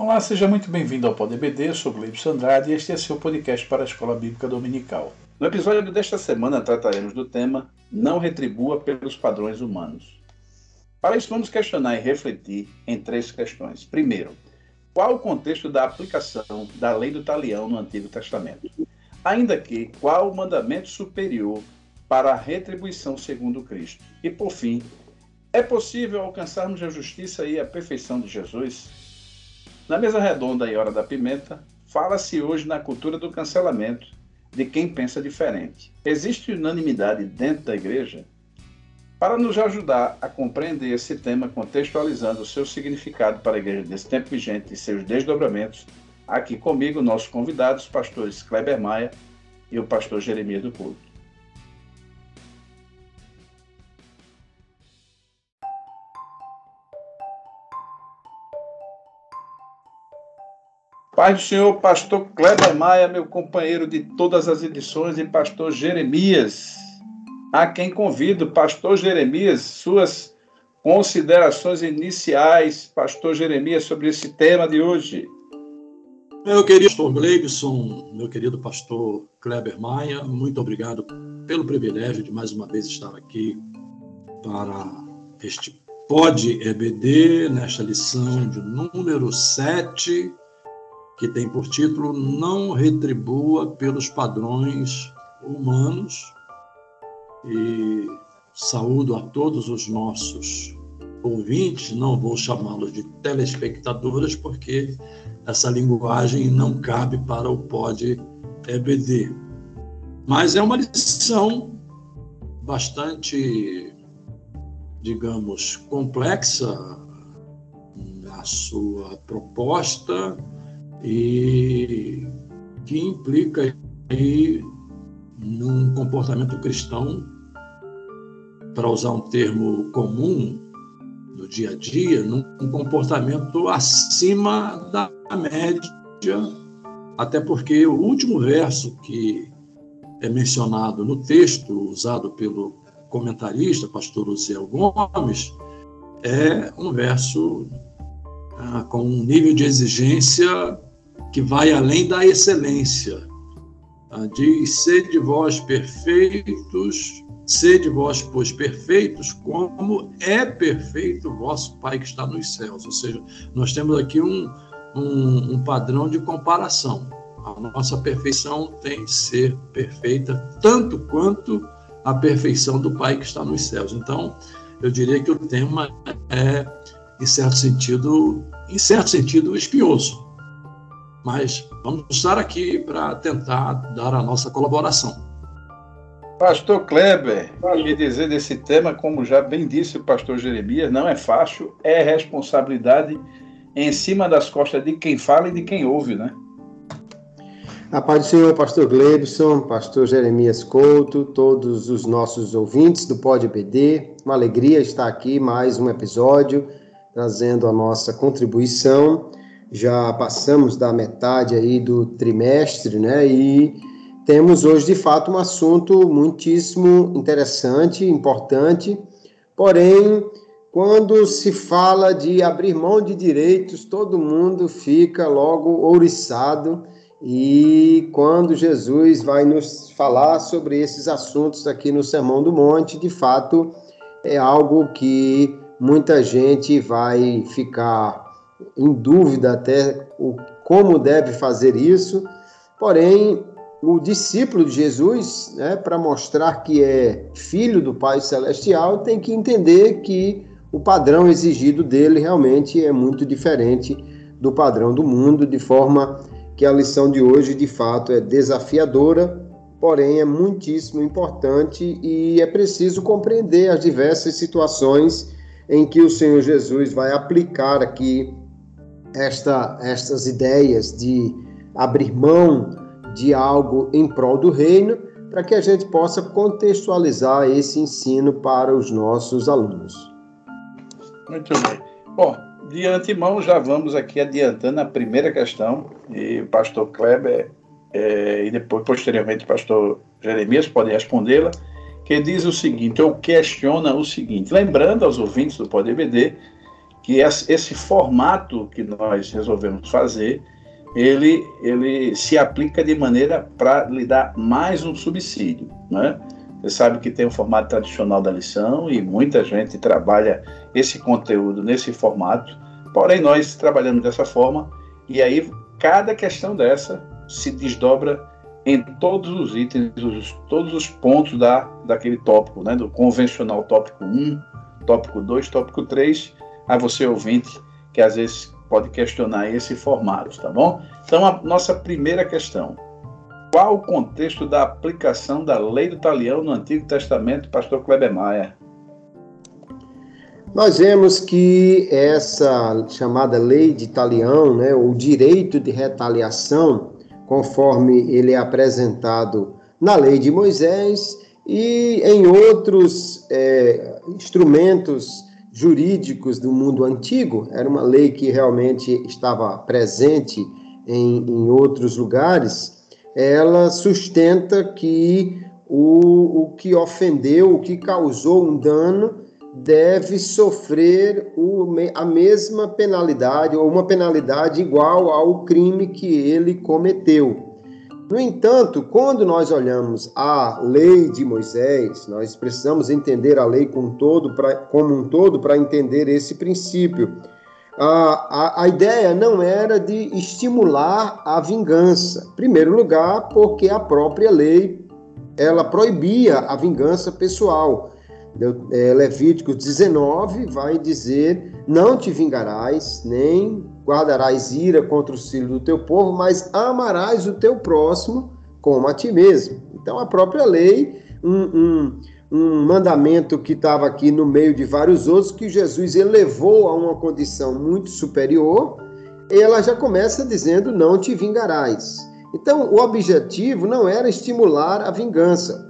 Olá, seja muito bem-vindo ao Pod EBD, eu sou Gleibson Andrade e este é seu podcast para a Escola Bíblica Dominical. No episódio desta semana trataremos do tema Não retribua pelos padrões humanos. Para isso, vamos questionar e refletir em três questões. Primeiro, qual o contexto da aplicação da lei do talião no Antigo Testamento? Ainda que, qual o mandamento superior para a retribuição segundo Cristo? E, por fim, é possível alcançarmos a justiça e a perfeição de Jesus? Na mesa redonda e Hora da Pimenta, fala-se hoje na cultura do cancelamento de quem pensa diferente. Existe unanimidade dentro da igreja? Para nos ajudar a compreender esse tema, contextualizando o seu significado para a igreja desse tempo vigente e seus desdobramentos, aqui comigo nossos convidados, pastores Kleber Maia e o pastor Jeremias do Couto. Pai do Senhor, pastor Kleber Maia, meu companheiro de todas as edições, e pastor Jeremias, a quem convido, pastor Jeremias, suas considerações iniciais, pastor Jeremias, sobre esse tema de hoje. Meu querido pastor Gleibson, meu querido pastor Kleber Maia, muito obrigado pelo privilégio de mais uma vez estar aqui para este Pod EBD, nesta lição de número 7 que tem por título Não Retribua pelos Padrões Humanos. E saúdo a todos os nossos ouvintes, não vou chamá-los de telespectadores, porque essa linguagem não cabe para o pod EBD. Mas é uma lição bastante, digamos, complexa na sua proposta, e que implica aí num comportamento cristão, para usar um termo comum do dia a dia, num comportamento acima da média, até porque o último verso que é mencionado no texto usado pelo comentarista, pastor Uziel Gomes, é um verso ah, com um nível de exigência que vai além da excelência. Ah, diz: sede vós perfeitos, sede vós, pois, perfeitos, como é perfeito vosso Pai que está nos céus. Ou seja, nós temos aqui um, um, um padrão de comparação. A nossa perfeição tem de ser perfeita, tanto quanto a perfeição do Pai que está nos céus. Então, eu diria que o tema é, em certo sentido, em certo sentido, espinhoso mas vamos estar aqui para tentar dar a nossa colaboração. Pastor Kleber, que dizer desse tema, como já bem disse o pastor Jeremias, não é fácil, é responsabilidade em cima das costas de quem fala e de quem ouve, né? A paz do Senhor, pastor Glebson, pastor Jeremias Couto, todos os nossos ouvintes do Pode BD, uma alegria estar aqui mais um episódio, trazendo a nossa contribuição já passamos da metade aí do trimestre, né? E temos hoje de fato um assunto muitíssimo interessante, importante. Porém, quando se fala de abrir mão de direitos, todo mundo fica logo ouriçado. E quando Jesus vai nos falar sobre esses assuntos aqui no Sermão do Monte, de fato é algo que muita gente vai ficar em dúvida até o, como deve fazer isso, porém, o discípulo de Jesus, né, para mostrar que é filho do Pai Celestial, tem que entender que o padrão exigido dele realmente é muito diferente do padrão do mundo, de forma que a lição de hoje, de fato, é desafiadora, porém é muitíssimo importante e é preciso compreender as diversas situações em que o Senhor Jesus vai aplicar aqui esta, estas ideias de abrir mão de algo em prol do reino, para que a gente possa contextualizar esse ensino para os nossos alunos. Muito bem. Bom, de antemão já vamos aqui adiantando a primeira questão, e o pastor Kleber é, e depois, posteriormente, o pastor Jeremias podem respondê-la, que diz o seguinte, ou questiona o seguinte, lembrando aos ouvintes do Pode EBD que esse formato que nós resolvemos fazer, ele, ele se aplica de maneira para lhe dar mais um subsídio, né? Você sabe que tem o formato tradicional da lição e muita gente trabalha esse conteúdo nesse formato, porém nós trabalhamos dessa forma e aí cada questão dessa se desdobra em todos os itens, os, todos os pontos da, daquele tópico, né? do convencional tópico 1, tópico 2, tópico 3, a você ouvinte que às vezes pode questionar esse formato, tá bom? Então, a nossa primeira questão. Qual o contexto da aplicação da lei do talião no Antigo Testamento, pastor Kleber Maia? Nós vemos que essa chamada lei de talião, né, o direito de retaliação, conforme ele é apresentado na lei de Moisés e em outros é, instrumentos jurídicos do mundo antigo, era uma lei que realmente estava presente em, em outros lugares, ela sustenta que o, o que ofendeu, o que causou um dano, deve sofrer o, a mesma penalidade ou uma penalidade igual ao crime que ele cometeu. No entanto, quando nós olhamos a lei de Moisés, nós precisamos entender a lei como, todo pra, como um todo para entender esse princípio. A, a, a ideia não era de estimular a vingança. Em primeiro lugar, porque a própria lei ela proibia a vingança pessoal. É, Levítico 19 vai dizer: Não te vingarás, nem guardarás ira contra os filhos do teu povo, mas amarás o teu próximo como a ti mesmo. Então, a própria lei, um, um, um mandamento que estava aqui no meio de vários outros, que Jesus elevou a uma condição muito superior, ela já começa dizendo: Não te vingarás. Então, o objetivo não era estimular a vingança,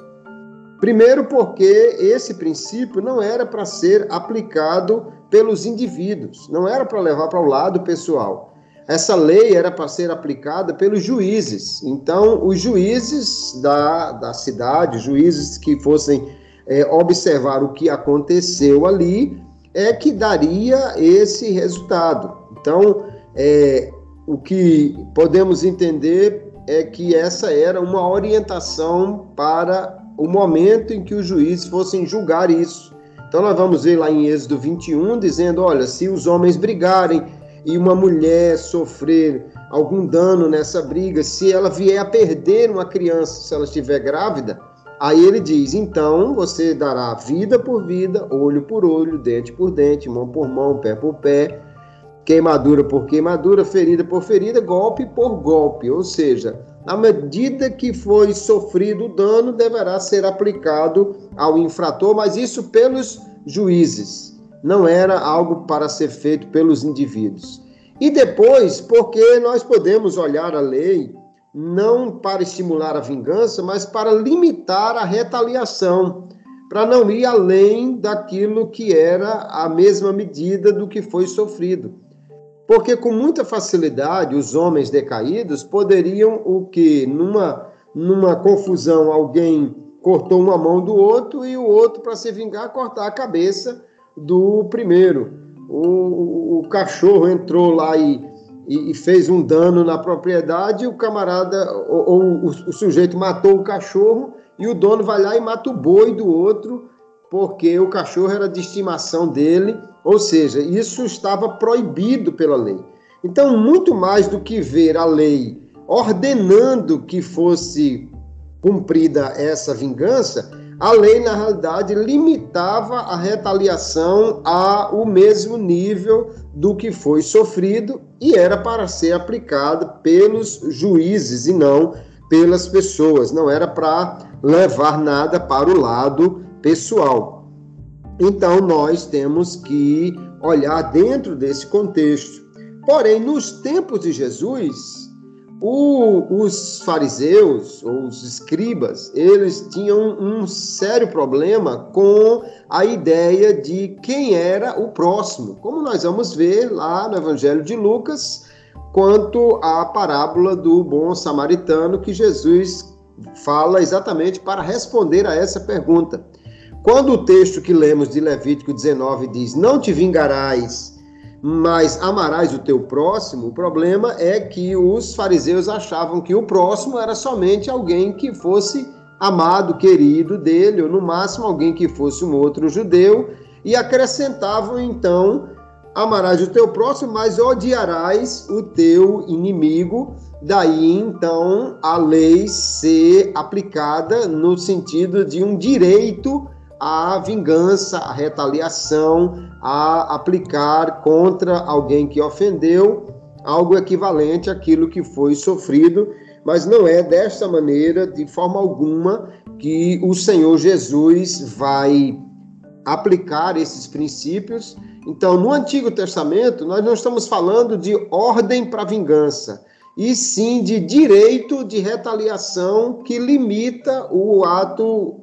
Primeiro, porque esse princípio não era para ser aplicado pelos indivíduos, não era para levar para o lado pessoal. Essa lei era para ser aplicada pelos juízes. Então, os juízes da, da cidade, juízes que fossem é, observar o que aconteceu ali, é que daria esse resultado. Então, é, o que podemos entender é que essa era uma orientação para o momento em que os juízes fossem julgar isso. Então nós vamos ver lá em Êxodo 21 dizendo, olha, se os homens brigarem e uma mulher sofrer algum dano nessa briga, se ela vier a perder uma criança, se ela estiver grávida, aí ele diz, então você dará vida por vida, olho por olho, dente por dente, mão por mão, pé por pé, queimadura por queimadura, ferida por ferida, golpe por golpe, ou seja, à medida que foi sofrido o dano, deverá ser aplicado ao infrator, mas isso pelos juízes. Não era algo para ser feito pelos indivíduos. E depois, porque nós podemos olhar a lei não para estimular a vingança, mas para limitar a retaliação, para não ir além daquilo que era a mesma medida do que foi sofrido. Porque com muita facilidade os homens decaídos poderiam o que numa numa confusão alguém cortou uma mão do outro e o outro para se vingar cortar a cabeça do primeiro. O, o, cachorro entrou lá e, e, e, fez um dano na propriedade, o camarada ou, ou o, o sujeito matou o cachorro e o dono vai lá e mata o boi do outro porque o cachorro era de estimação dele, ou seja, isso estava proibido pela lei. Então, muito mais do que ver a lei ordenando que fosse cumprida essa vingança, a lei, na realidade, limitava a retaliação ao mesmo nível do que foi sofrido e era para ser aplicada pelos juízes e não pelas pessoas, não era para levar nada para o lado pessoal. Então, nós temos que olhar dentro desse contexto. Porém, nos tempos de Jesus, o, os fariseus, ou os escribas, eles tinham um sério problema com a ideia de quem era o próximo, como nós vamos ver lá no Evangelho de Lucas, quanto à parábola do bom samaritano que Jesus fala exatamente para responder a essa pergunta. Quando o texto que lemos de Levítico 19 diz: Não te vingarás, mas amarás o teu próximo, o problema é que os fariseus achavam que o próximo era somente alguém que fosse amado, querido dele, ou no máximo alguém que fosse um outro judeu, e acrescentavam então: amarás o teu próximo, mas odiarás o teu inimigo. Daí então a lei ser aplicada no sentido de um direito à vingança, à retaliação, a aplicar contra alguém que ofendeu algo equivalente àquilo que foi sofrido, mas não é desta maneira, de forma alguma, que o Senhor Jesus vai aplicar esses princípios. Então, no Antigo Testamento, nós não estamos falando de ordem para vingança, e sim de direito de retaliação que limita o ato,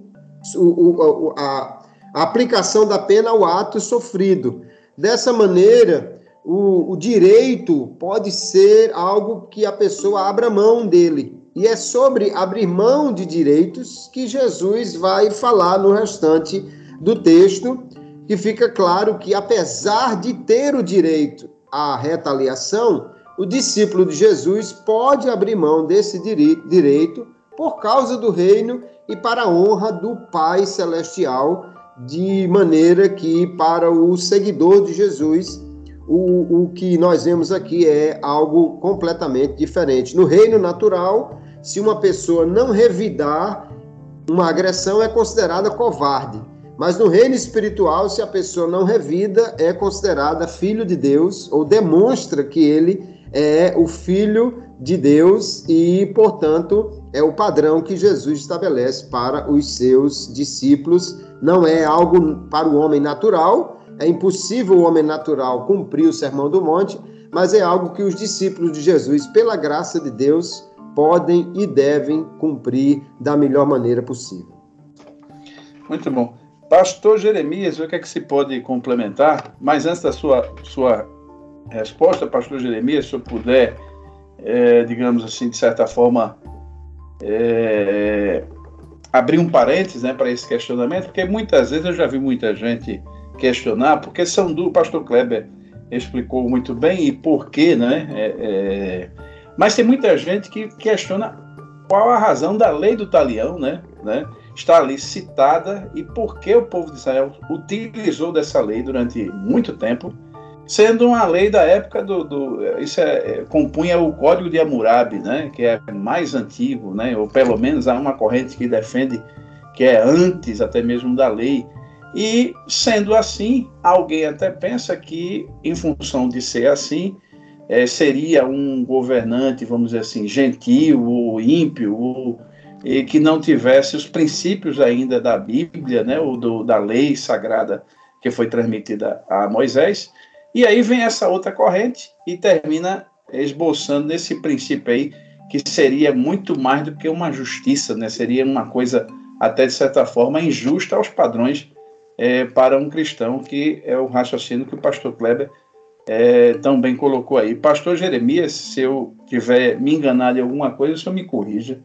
o, o, a, a aplicação da pena ao ato sofrido. Dessa maneira, o, o, direito pode ser algo que a pessoa abra mão dele. E é sobre abrir mão de direitos que Jesus vai falar no restante do texto, que fica claro que, apesar de ter o direito à retaliação, o discípulo de Jesus pode abrir mão desse direito por causa do reino e para a honra do Pai Celestial de maneira que, para o seguidor de Jesus, o, o que nós vemos aqui é algo completamente diferente. No reino natural, se uma pessoa não revidar uma agressão, é considerada covarde. Mas no reino espiritual, se a pessoa não revida, é considerada filho de Deus, ou demonstra que ele é o filho de Deus e, portanto, é o padrão que Jesus estabelece para os seus discípulos não é algo para o homem natural, é impossível o homem natural cumprir o sermão do monte, mas é algo que os discípulos de Jesus, pela graça de Deus, podem e devem cumprir da melhor maneira possível. Muito bom. Pastor Jeremias, o que é que se pode complementar? Mas antes da sua, sua resposta, Pastor Jeremias, se eu puder, é, digamos assim, de certa forma, é, abrir um parênteses né, para esse questionamento, porque muitas vezes eu já vi muita gente questionar, porque são do pastor Kleber explicou muito bem e por quê, né? É, é, mas tem muita gente que questiona qual a razão da lei do talião, né? né? Está ali citada e por que o povo de Israel utilizou dessa lei durante muito tempo, sendo uma lei da época do, do isso é, é, compunha o Código de Hammurabi, né? Que é mais antigo, né? Ou pelo menos há uma corrente que defende que é antes até mesmo da lei e, sendo assim, alguém até pensa que, em função de ser assim, é, seria um governante, vamos dizer assim, gentil ou ímpio, ou, e que não tivesse os princípios ainda da Bíblia, né, ou do, da lei sagrada que foi transmitida a Moisés. E aí vem essa outra corrente e termina esboçando nesse princípio aí, que seria muito mais do que uma justiça, né? seria uma coisa, até de certa forma, injusta aos padrões é, para um cristão, que é o raciocínio que o pastor Kleber é, também colocou aí. Pastor Jeremias, se eu tiver me enganado em alguma coisa, o senhor me corrija.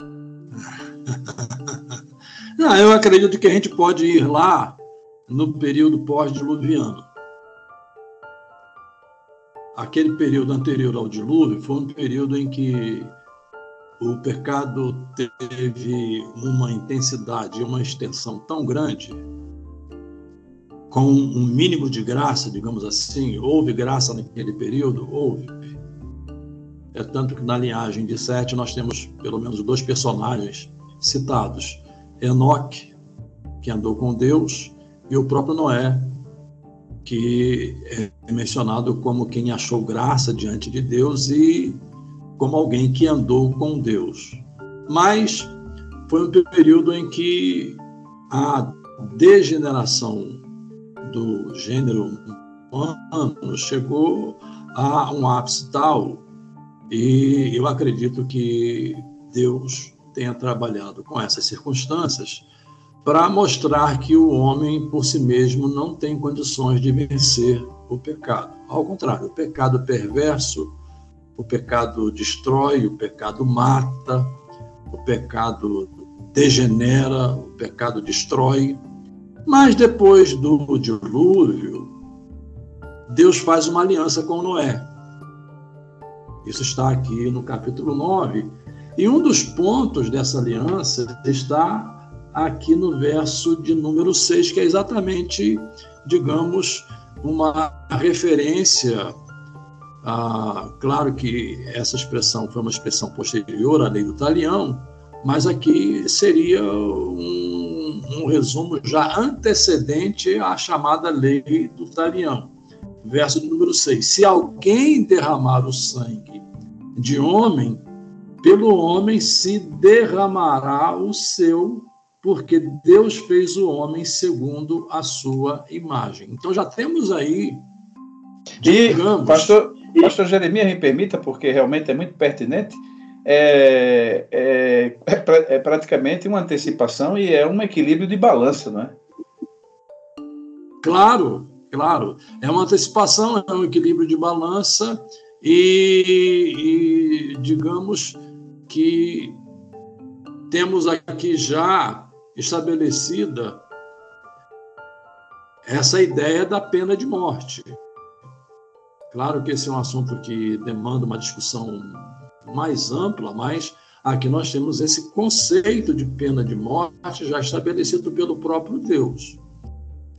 Não, eu acredito que a gente pode ir lá no período pós-diluviano. Aquele período anterior ao dilúvio foi um período em que o pecado teve uma intensidade e uma extensão tão grande, com um mínimo de graça, digamos assim, houve graça naquele período? Houve. É tanto que na linhagem de Sete nós temos pelo menos dois personagens citados: Enoque, que andou com Deus, e o próprio Noé, que é mencionado como quem achou graça diante de Deus e como alguém que andou com Deus. Mas foi um período em que a degeneração do gênero humano chegou a um ápice tal, e eu acredito que Deus tenha trabalhado com essas circunstâncias para mostrar que o homem por si mesmo não tem condições de vencer o pecado. Ao contrário, o pecado perverso o pecado destrói, o pecado mata, o pecado degenera, o pecado destrói. Mas depois do dilúvio, Deus faz uma aliança com Noé. Isso está aqui no capítulo 9. E um dos pontos dessa aliança está aqui no verso de número 6, que é exatamente, digamos, uma referência. A, claro que essa expressão foi uma expressão posterior à lei do talião, mas aqui seria um, um resumo já antecedente à chamada lei do talião. Verso número 6. Se alguém derramar o sangue de homem, pelo homem se derramará o seu, porque Deus fez o homem segundo a sua imagem. Então já temos aí. Digamos, e, pastor, pastor Jeremias, me permita, porque realmente é muito pertinente. É, é, é, é, praticamente uma antecipação e é um equilíbrio de balança, não é? Claro, claro. É uma antecipação, é um equilíbrio de balança e, e digamos que temos aqui já estabelecida essa ideia da pena de morte. Claro que esse é um assunto que demanda uma discussão mais ampla, mas aqui nós temos esse conceito de pena de morte já estabelecido pelo próprio Deus.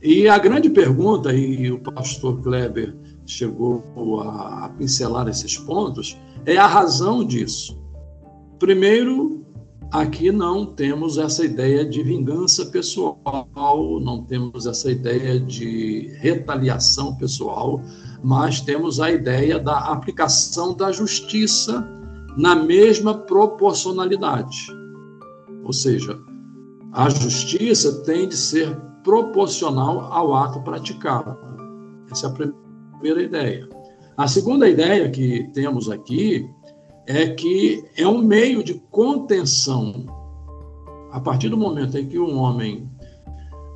E a grande pergunta, e o pastor Kleber chegou a, pincelar esses pontos, é a razão disso. Primeiro, aqui não temos essa ideia de vingança pessoal, não temos essa ideia de retaliação pessoal, mas temos a ideia da aplicação da justiça na mesma proporcionalidade. Ou seja, a justiça tem de ser proporcional ao ato praticado. Essa é a primeira ideia. A segunda ideia que temos aqui é que é um meio de contenção. A partir do momento em que um homem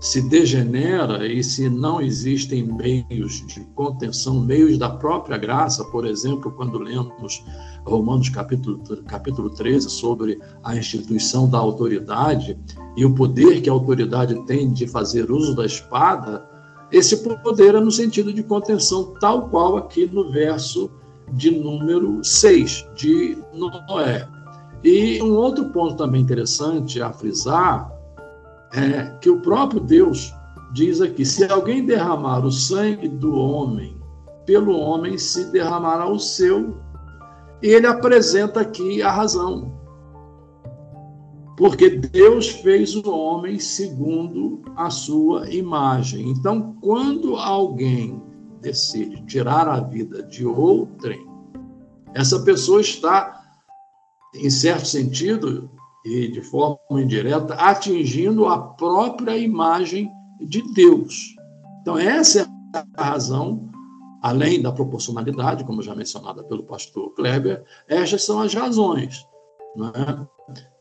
se degenera e se não existem meios de contenção, meios da própria graça, por exemplo, quando lemos Romanos capítulo, capítulo 13 sobre a instituição da autoridade e o poder que a autoridade tem de fazer uso da espada, esse poder é no sentido de contenção, tal qual aqui no verso de número 6 de Noé. E um outro ponto também interessante a frisar é que o próprio Deus diz aqui: se alguém derramar o sangue do homem, pelo homem se derramará o seu. E ele apresenta aqui a razão. Porque Deus fez o homem segundo a sua imagem. Então, quando alguém decide tirar a vida de outrem, essa pessoa está, em certo sentido e de forma indireta, atingindo a própria imagem de Deus. Então, essa é a razão, além da proporcionalidade, como já mencionada pelo pastor Kleber, estas são as razões. É?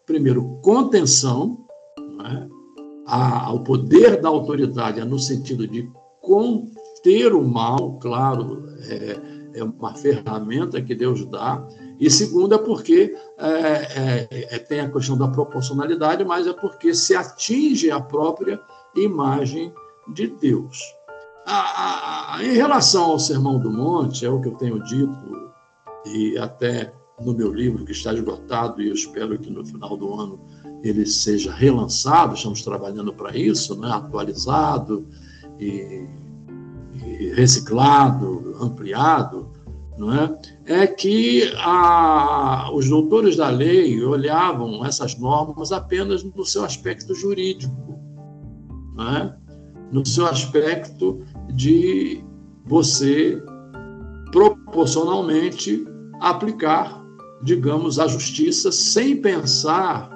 Primeiro, contenção, é? ao poder da autoridade é no sentido de conter o mal, claro, é, é uma ferramenta que Deus dá. E segundo é porque é, é, é, tem a questão da proporcionalidade, mas é porque se atinge a própria imagem de Deus. A, a, em relação ao Sermão do Monte, é o que eu tenho dito, e até no meu livro, que está esgotado, e eu espero que no final do ano ele seja relançado, estamos trabalhando para isso, né? atualizado e reciclado, ampliado, não é? é que a, os doutores da lei olhavam essas normas apenas no seu aspecto jurídico, não é? no seu aspecto de você proporcionalmente aplicar, digamos, a justiça sem pensar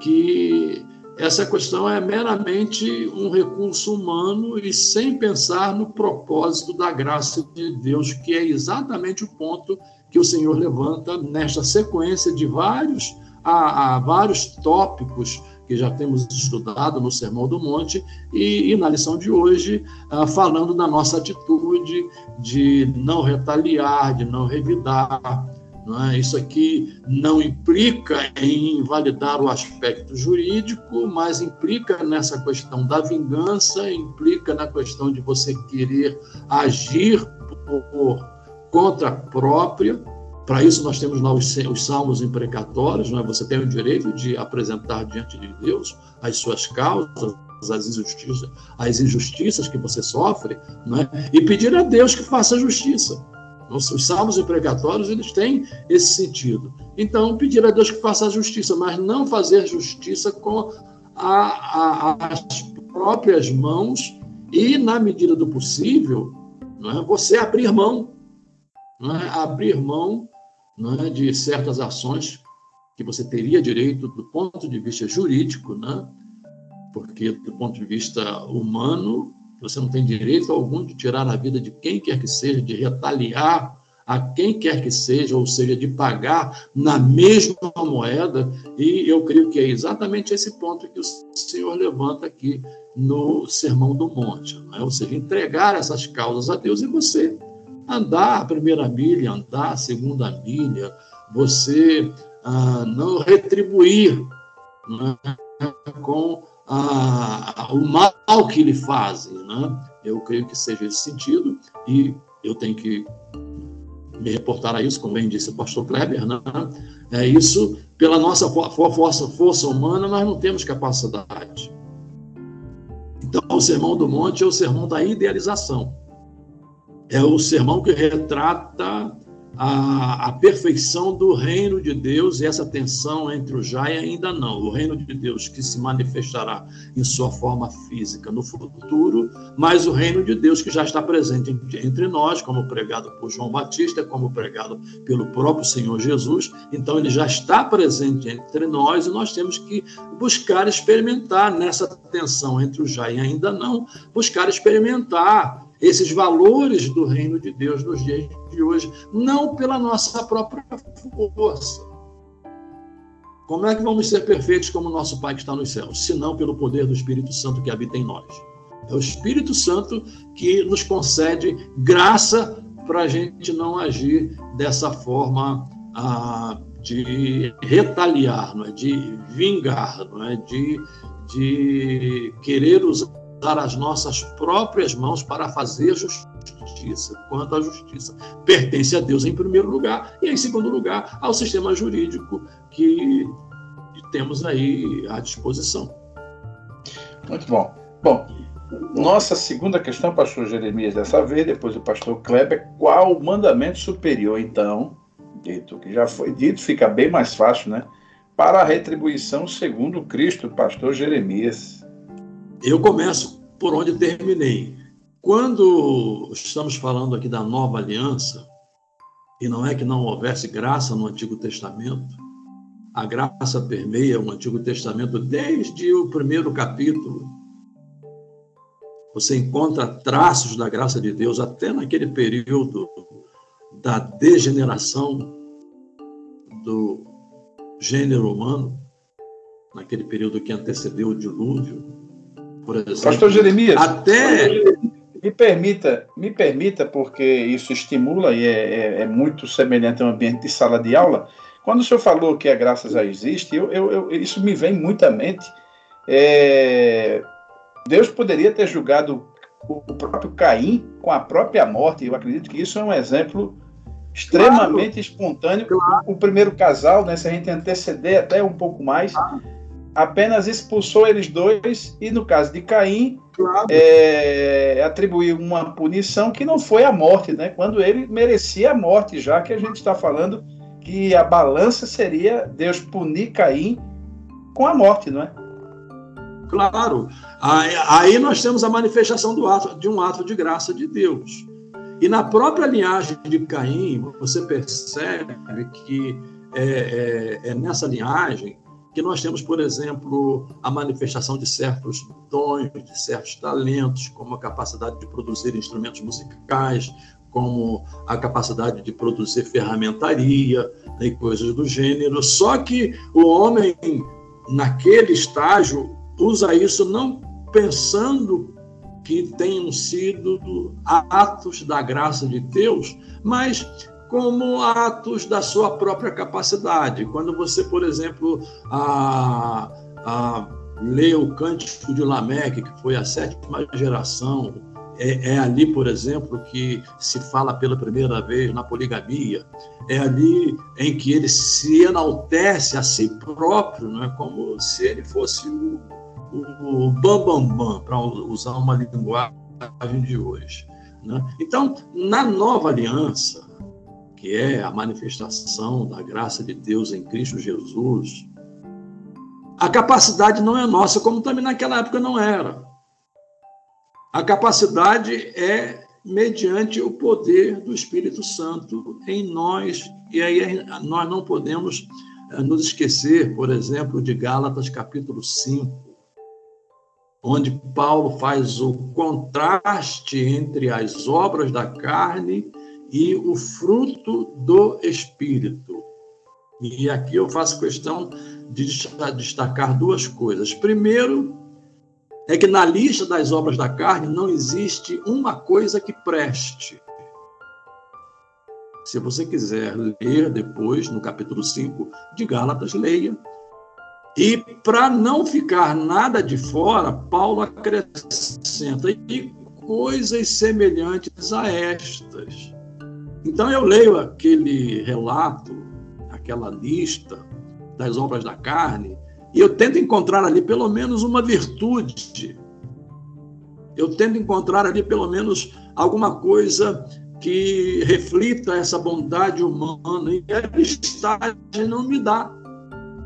que essa questão é meramente um recurso humano e sem pensar no propósito da graça de Deus, que é exatamente o ponto que o Senhor levanta nesta sequência de vários, a, a vários tópicos que já temos estudado no Sermão do Monte e, e na lição de hoje, ah, falando da nossa atitude de não retaliar, de não revidar, é? Isso aqui não implica em invalidar o aspecto jurídico, mas implica nessa questão da vingança, implica na questão de você querer agir por conta própria. Para isso, nós temos lá os, os salmos imprecatórios, é? você tem o direito de apresentar diante de Deus as suas causas, as injustiças, as injustiças que você sofre, é? e pedir a Deus que faça justiça. Os salmos imprecatórios eles têm esse sentido. Então, pedir a Deus que faça a justiça, mas não fazer justiça com a, a, as próprias mãos e, na medida do possível, é, você abrir mão, é, abrir mão é, de certas ações que você teria direito do ponto de vista jurídico, né? porque do ponto de vista humano você não tem direito algum de tirar a vida de quem quer que seja, de retaliar a quem quer que seja, ou seja, de pagar na mesma moeda. E eu creio que é exatamente esse ponto que o Senhor levanta aqui no Sermão do Monte, é? ou seja, entregar essas causas a Deus e você andar a primeira milha, andar a segunda milha, você ah, não retribuir né, com a, o mal que lhe fazem. Né? Eu creio que seja esse sentido e eu tenho que me reportar a isso, como bem disse o pastor Kleber, né? é isso, pela nossa força, força humana, nós não temos capacidade. Então, o Sermão do Monte é o sermão da idealização. É o sermão que retrata a, a, perfeição do reino de Deus e essa tensão entre o já e ainda não. O reino de Deus que se manifestará em sua forma física no futuro, mas o reino de Deus que já está presente entre nós, como pregado por João Batista, como pregado pelo próprio Senhor Jesus. Então, ele já está presente entre nós e nós temos que buscar experimentar nessa tensão entre o já e ainda não, buscar experimentar esses valores do reino de Deus nos dias de hoje, não pela nossa própria força. Como é que vamos ser perfeitos como nosso Pai que está nos céus, se não pelo poder do Espírito Santo que habita em nós? É o Espírito Santo que nos concede graça para a gente não agir dessa forma ah, de retaliar, não é? de vingar, não é? de, de querer usar usar as nossas próprias mãos para fazer justiça, quanto a justiça pertence a Deus em primeiro lugar e em segundo lugar ao sistema jurídico que temos aí à disposição. Muito bom. Bom, nossa segunda questão, pastor Jeremias, dessa vez, depois o pastor Kleber, qual o mandamento superior, então, dito que já foi dito, fica bem mais fácil, né? Para a retribuição segundo Cristo, pastor Jeremias. Eu começo por onde terminei. Quando estamos falando aqui da nova aliança, e não é que não houvesse graça no Antigo Testamento, a graça permeia o Antigo Testamento desde o primeiro capítulo. Você encontra traços da graça de Deus até naquele período da degeneração do gênero humano, naquele período que antecedeu o dilúvio, por exemplo. Pastor Jeremias, até me permita, me permita, porque isso estimula e é, é, é, muito semelhante ao ambiente de sala de aula. Quando o senhor falou que a graça já existe, eu, eu, eu, isso me vem muito à mente. É, Deus poderia ter julgado o próprio Caim com a própria morte. Eu acredito que isso é um exemplo extremamente claro. espontâneo. Claro. O primeiro casal, né, se a gente anteceder até um pouco mais, claro apenas expulsou eles dois e, no caso de Caim, claro. é, atribuiu uma punição que não foi a morte, né? quando ele merecia a morte, já que a gente está falando que a balança seria Deus punir Caim com a morte, não é? Claro. Aí, aí nós temos a manifestação do ato, de um ato de graça de Deus. E na própria linhagem de Caim, você percebe que é, é, é nessa linhagem que nós temos, por exemplo, a manifestação de certos dons, de certos talentos, como a capacidade de produzir instrumentos musicais, como a capacidade de produzir ferramentaria né, e coisas do gênero. Só que o homem, naquele estágio, usa isso não pensando que tenham sido atos da graça de Deus, mas como atos da sua própria capacidade. Quando você, por exemplo, a, a, lê o Cântico de Lameque, que foi a sétima geração, é, é, ali, por exemplo, que se fala pela primeira vez na poligamia, é ali em que ele se enaltece a si próprio, não é como se ele fosse o, o, o bambambam, bam, bam, para usar uma linguagem de hoje. Né? Então, na nova aliança, que é a manifestação da graça de Deus em Cristo Jesus, a capacidade não é nossa, como também naquela época não era. A capacidade é mediante o poder do Espírito Santo em nós. E aí nós não podemos eh, nos esquecer, por exemplo, de Gálatas capítulo 5, onde Paulo faz o contraste entre as obras da carne e o fruto do Espírito. E aqui eu faço questão de destacar duas coisas. Primeiro, é que na lista das obras da carne não existe uma coisa que preste. Se você quiser ler depois, no capítulo 5 de Gálatas, leia. E para não ficar nada de fora, Paulo acrescenta e coisas semelhantes a estas. Então eu leio aquele relato, aquela lista das obras da carne, e eu tento encontrar ali pelo menos uma virtude. Eu tento encontrar ali pelo menos alguma coisa que reflita essa bondade humana. E a listagem não me dá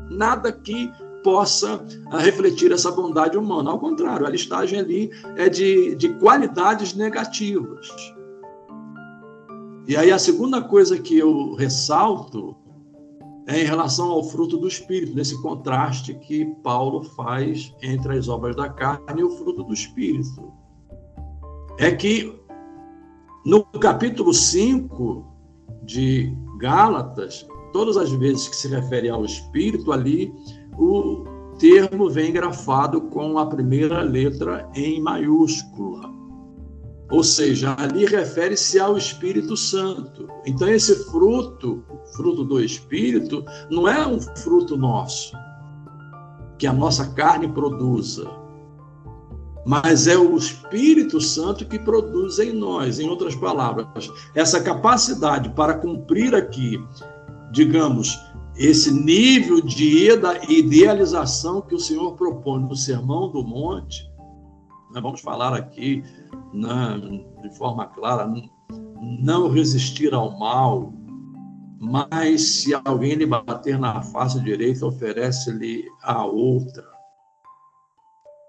nada que possa refletir essa bondade humana. Ao contrário, a listagem ali é de, de qualidades negativas. E aí a segunda coisa que eu ressalto é em relação ao fruto do Espírito, nesse contraste que Paulo faz entre as obras da carne e o fruto do Espírito. É que no capítulo 5 de Gálatas, todas as vezes que se refere ao Espírito ali, o termo vem grafado com a primeira letra em maiúscula. Ou seja, ali refere-se ao Espírito Santo. Então, esse fruto, fruto do Espírito, não é um fruto nosso, que a nossa carne produza, mas é o Espírito Santo que produz em nós. Em outras palavras, essa capacidade para cumprir aqui, digamos, esse nível de idealização que o Senhor propõe no Sermão do Monte, nós vamos falar aqui né, de forma clara, não resistir ao mal, mas se alguém lhe bater na face direita, oferece-lhe a outra.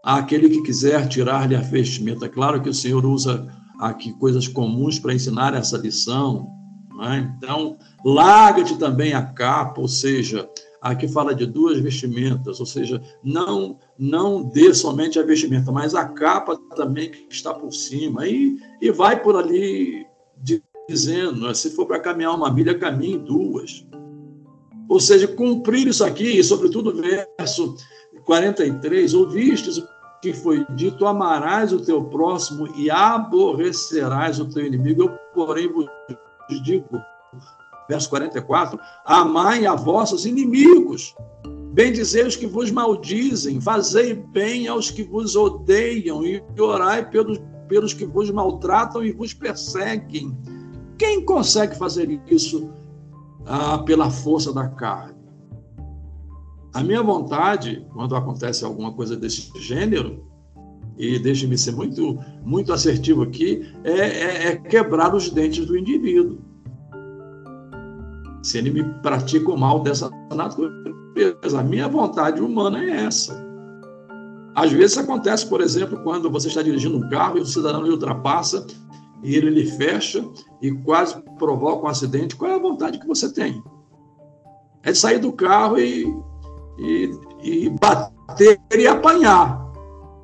Aquele que quiser tirar-lhe a vestimenta, claro que o Senhor usa aqui coisas comuns para ensinar essa lição. Né? Então, larga-te também a capa, ou seja, Aqui fala de duas vestimentas, ou seja, não não dê somente a vestimenta, mas a capa também que está por cima. E, e vai por ali dizendo, né, se for para caminhar uma milha, caminhe duas. Ou seja, cumprir isso aqui, e sobretudo o verso 43, ouvistes o que foi dito, amarás o teu próximo e aborrecerás o teu inimigo. Eu, porém, vos digo, verso 44, amai a vossos inimigos, bendizei os que vos maldizem, fazei bem aos que vos odeiam e orai pelos, pelos que vos maltratam e vos perseguem. Quem consegue fazer isso ah, pela força da carne? A minha vontade, quando acontece alguma coisa desse gênero, e deixe-me ser muito, muito assertivo aqui, é, é, é quebrar os dentes do indivíduo se ele me pratica o mal dessa natureza. A minha vontade humana é essa. Às vezes acontece, por exemplo, quando você está dirigindo um carro e o cidadão lhe ultrapassa e ele lhe fecha e quase provoca um acidente. Qual é a vontade que você tem? É de sair do carro e, e, e bater e apanhar.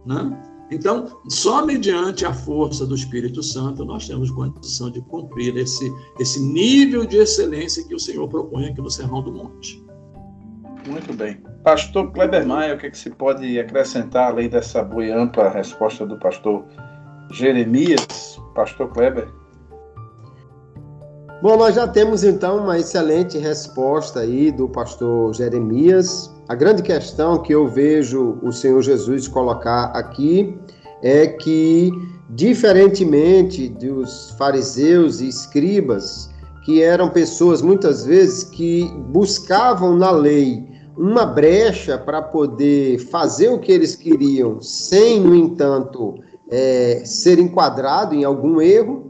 Né? Então, só mediante a força do Espírito Santo nós temos condição de cumprir esse, esse nível de excelência que o Senhor propõe aqui no Sermão do Monte. Muito bem. Pastor Kleber Maia, o que, é que se pode acrescentar além dessa boa e ampla resposta do pastor Jeremias? Pastor Kleber. Bom, nós já temos então uma excelente resposta aí do pastor Jeremias. A grande questão que eu vejo o Senhor Jesus colocar aqui é que Diferentemente dos fariseus e escribas, que eram pessoas muitas vezes que buscavam na lei uma brecha para poder fazer o que eles queriam, sem, no entanto, é, ser enquadrado em algum erro,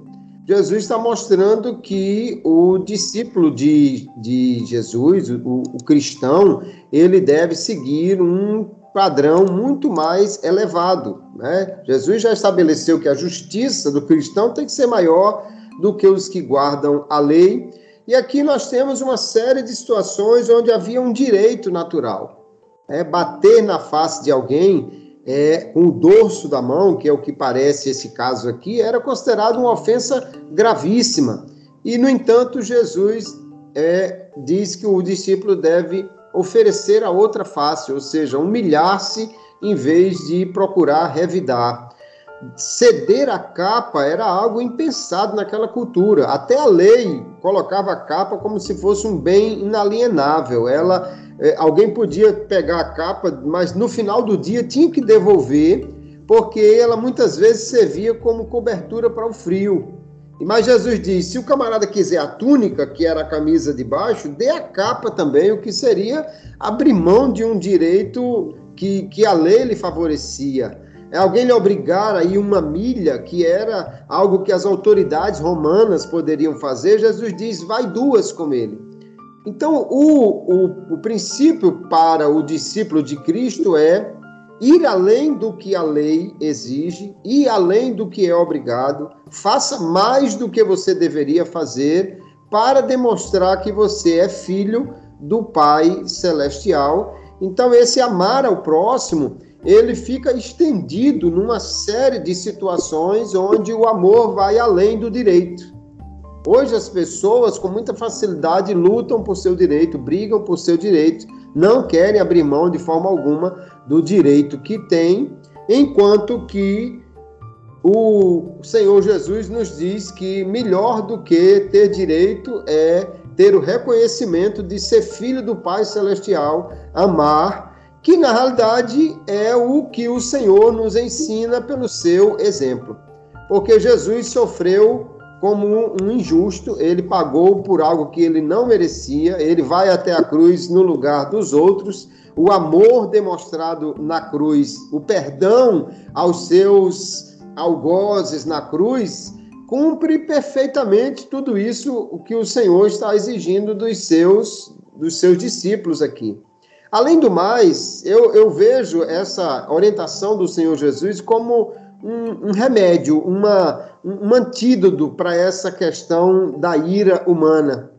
Jesus está mostrando que o discípulo de, de Jesus, o, o cristão, ele deve seguir um padrão muito mais elevado. Né? Jesus já estabeleceu que a justiça do cristão tem que ser maior do que os que guardam a lei. E aqui nós temos uma série de situações onde havia um direito natural. É, bater na face de alguém é, com o dorso da mão, que é o que parece esse caso aqui, era considerado uma ofensa gravíssima. E, no entanto, Jesus é, diz que o discípulo deve oferecer a outra face, ou seja, humilhar-se em vez de procurar revidar. Ceder a capa era algo impensado naquela cultura. Até a lei colocava a capa como se fosse um bem inalienável. Ela é, alguém podia pegar a capa, mas no final do dia tinha que devolver, porque ela muitas vezes servia como cobertura para o frio. Mas Jesus diz: se o camarada quiser a túnica, que era a camisa de baixo, dê a capa também, o que seria abrir mão de um direito que, que a lei lhe favorecia. É alguém lhe obrigar a ir uma milha, que era algo que as autoridades romanas poderiam fazer, Jesus diz: vai duas com ele. Então, o, o, o princípio para o discípulo de Cristo é ir além do que a lei exige, ir além do que é obrigado, faça mais do que você deveria fazer para demonstrar que você é filho do Pai Celestial. Então, esse amar ao próximo, ele fica estendido numa série de situações onde o amor vai além do direito. Hoje as pessoas com muita facilidade lutam por seu direito, brigam por seu direito, não querem abrir mão de forma alguma do direito que têm, enquanto que o Senhor Jesus nos diz que melhor do que ter direito é ter o reconhecimento de ser filho do Pai Celestial, amar, que na realidade é o que o Senhor nos ensina pelo seu exemplo. Porque Jesus sofreu como um injusto, ele pagou por algo que ele não merecia, ele vai até a cruz no lugar dos outros, o amor demonstrado na cruz, o perdão aos seus algozes na cruz, cumpre perfeitamente tudo isso o que o Senhor está exigindo dos seus, dos seus discípulos aqui. Além do mais, eu, eu vejo essa orientação do Senhor Jesus como um, um remédio, uma, um antídoto para essa questão da ira humana.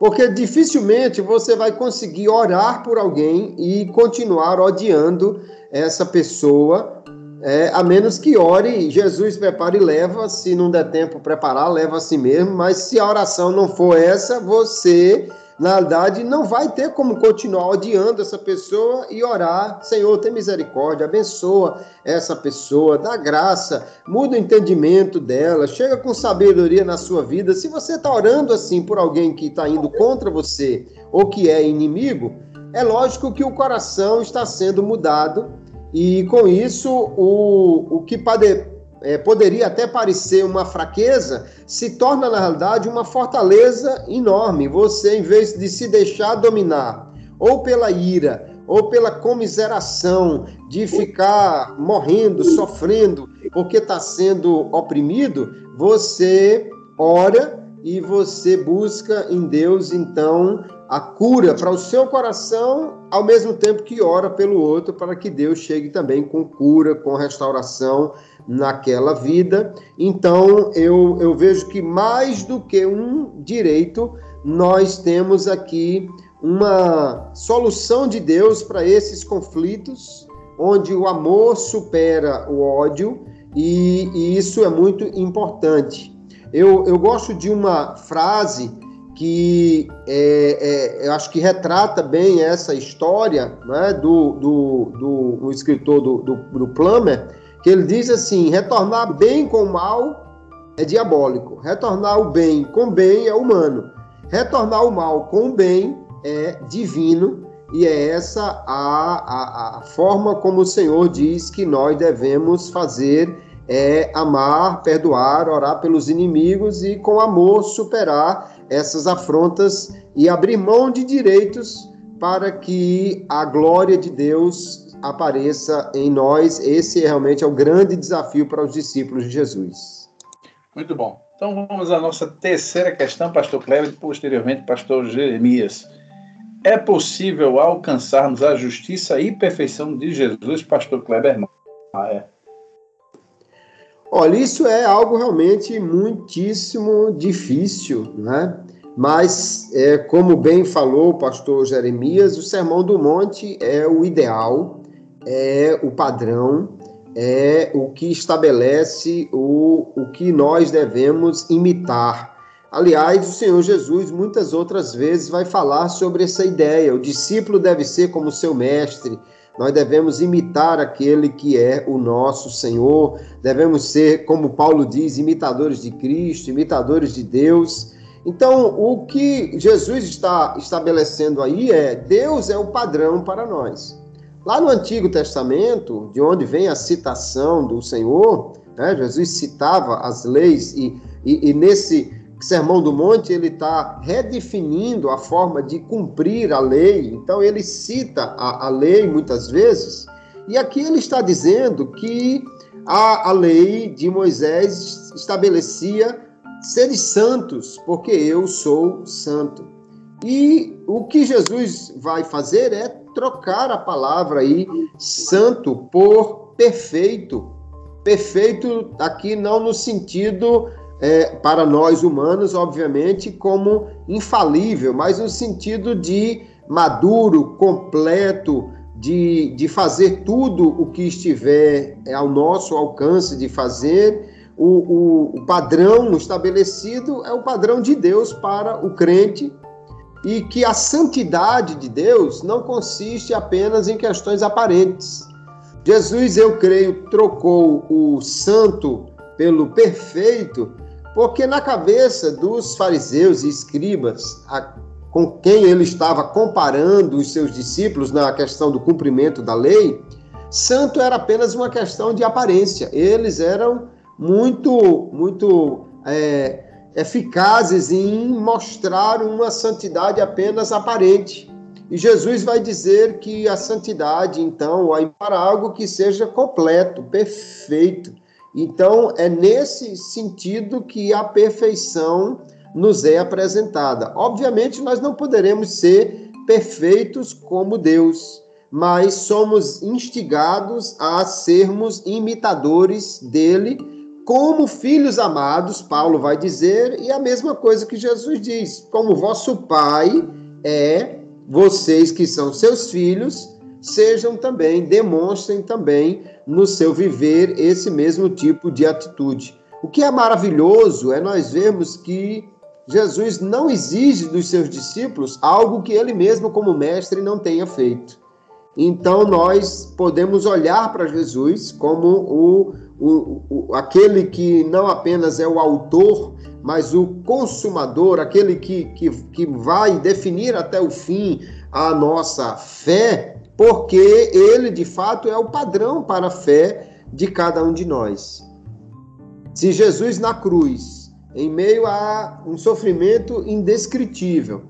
Porque dificilmente você vai conseguir orar por alguém e continuar odiando essa pessoa, é, a menos que ore, Jesus prepare e leva, se não der tempo preparar, leva a si mesmo, mas se a oração não for essa, você na verdade, não vai ter como continuar odiando essa pessoa e orar, Senhor, tem misericórdia, abençoa essa pessoa, dá graça, muda o entendimento dela, chega com sabedoria na sua vida. Se você está orando assim por alguém que está indo contra você ou que é inimigo, é lógico que o coração está sendo mudado e com isso o, o que pode, é, poderia até parecer uma fraqueza, se torna, na realidade, uma fortaleza enorme. Você, em vez de se deixar dominar ou pela ira, ou pela comiseração de ficar morrendo, sofrendo, porque está sendo oprimido, você ora e você busca em Deus, então, a cura para o seu coração, ao mesmo tempo que ora pelo outro, para que Deus chegue também com cura, com restauração naquela vida. Então, eu, eu vejo que mais do que um direito, nós temos aqui uma solução de Deus para esses conflitos, onde o amor supera o ódio, e, e isso é muito importante. Eu, eu gosto de uma frase que é, é, eu acho que retrata bem essa história né, do, do, do, escritor do, do, do Plummer, que ele diz assim: retornar bem com mal é diabólico, retornar o bem com bem é humano, retornar o mal com bem é divino, e é essa a, a, a forma como o Senhor diz que nós devemos fazer é amar, perdoar, orar pelos inimigos e com amor superar essas afrontas e abrir mão de direitos para que a glória de Deus apareça em nós. Esse realmente é o grande desafio para os discípulos de Jesus. Muito bom. Então vamos à nossa terceira questão, pastor Cleber, e posteriormente pastor Jeremias. É possível alcançarmos a justiça e perfeição de Jesus, pastor Kleber Maia? Olha, isso é algo realmente muitíssimo difícil, né? Mas, é, como bem falou o pastor Jeremias, o Sermão do Monte é o ideal, é o padrão, é o que estabelece o, o que nós devemos imitar. Aliás, o Senhor Jesus muitas outras vezes vai falar sobre essa ideia. O discípulo deve ser como seu mestre, nós devemos imitar aquele que é o nosso Senhor, devemos ser, como Paulo diz, imitadores de Cristo, imitadores de Deus. Então, o que Jesus está estabelecendo aí é: Deus é o padrão para nós. Lá no Antigo Testamento, de onde vem a citação do Senhor, né, Jesus citava as leis, e, e, e nesse Sermão do Monte, ele está redefinindo a forma de cumprir a lei. Então, ele cita a, a lei muitas vezes, e aqui ele está dizendo que a, a lei de Moisés estabelecia seres santos, porque eu sou santo. E o que Jesus vai fazer é trocar a palavra aí santo por perfeito. Perfeito aqui não no sentido é, para nós humanos, obviamente, como infalível, mas no sentido de maduro, completo, de, de fazer tudo o que estiver ao nosso alcance de fazer. O, o, o padrão estabelecido é o padrão de Deus para o crente e que a santidade de Deus não consiste apenas em questões aparentes. Jesus, eu creio, trocou o santo pelo perfeito porque na cabeça dos fariseus e escribas, a, com quem ele estava comparando os seus discípulos na questão do cumprimento da lei, santo era apenas uma questão de aparência. Eles eram muito, muito é, eficazes em mostrar uma santidade apenas aparente. E Jesus vai dizer que a santidade, então, vai para algo que seja completo, perfeito. Então, é nesse sentido que a perfeição nos é apresentada. Obviamente, nós não poderemos ser perfeitos como Deus, mas somos instigados a sermos imitadores dele, como filhos amados, Paulo vai dizer, e a mesma coisa que Jesus diz: como vosso Pai é, vocês que são seus filhos, sejam também, demonstrem também no seu viver esse mesmo tipo de atitude. O que é maravilhoso é nós vermos que Jesus não exige dos seus discípulos algo que ele mesmo, como mestre, não tenha feito. Então nós podemos olhar para Jesus como o, o, o, aquele que não apenas é o autor, mas o consumador, aquele que, que, que vai definir até o fim a nossa fé porque ele de fato é o padrão para a fé de cada um de nós. Se Jesus na cruz, em meio a um sofrimento indescritível,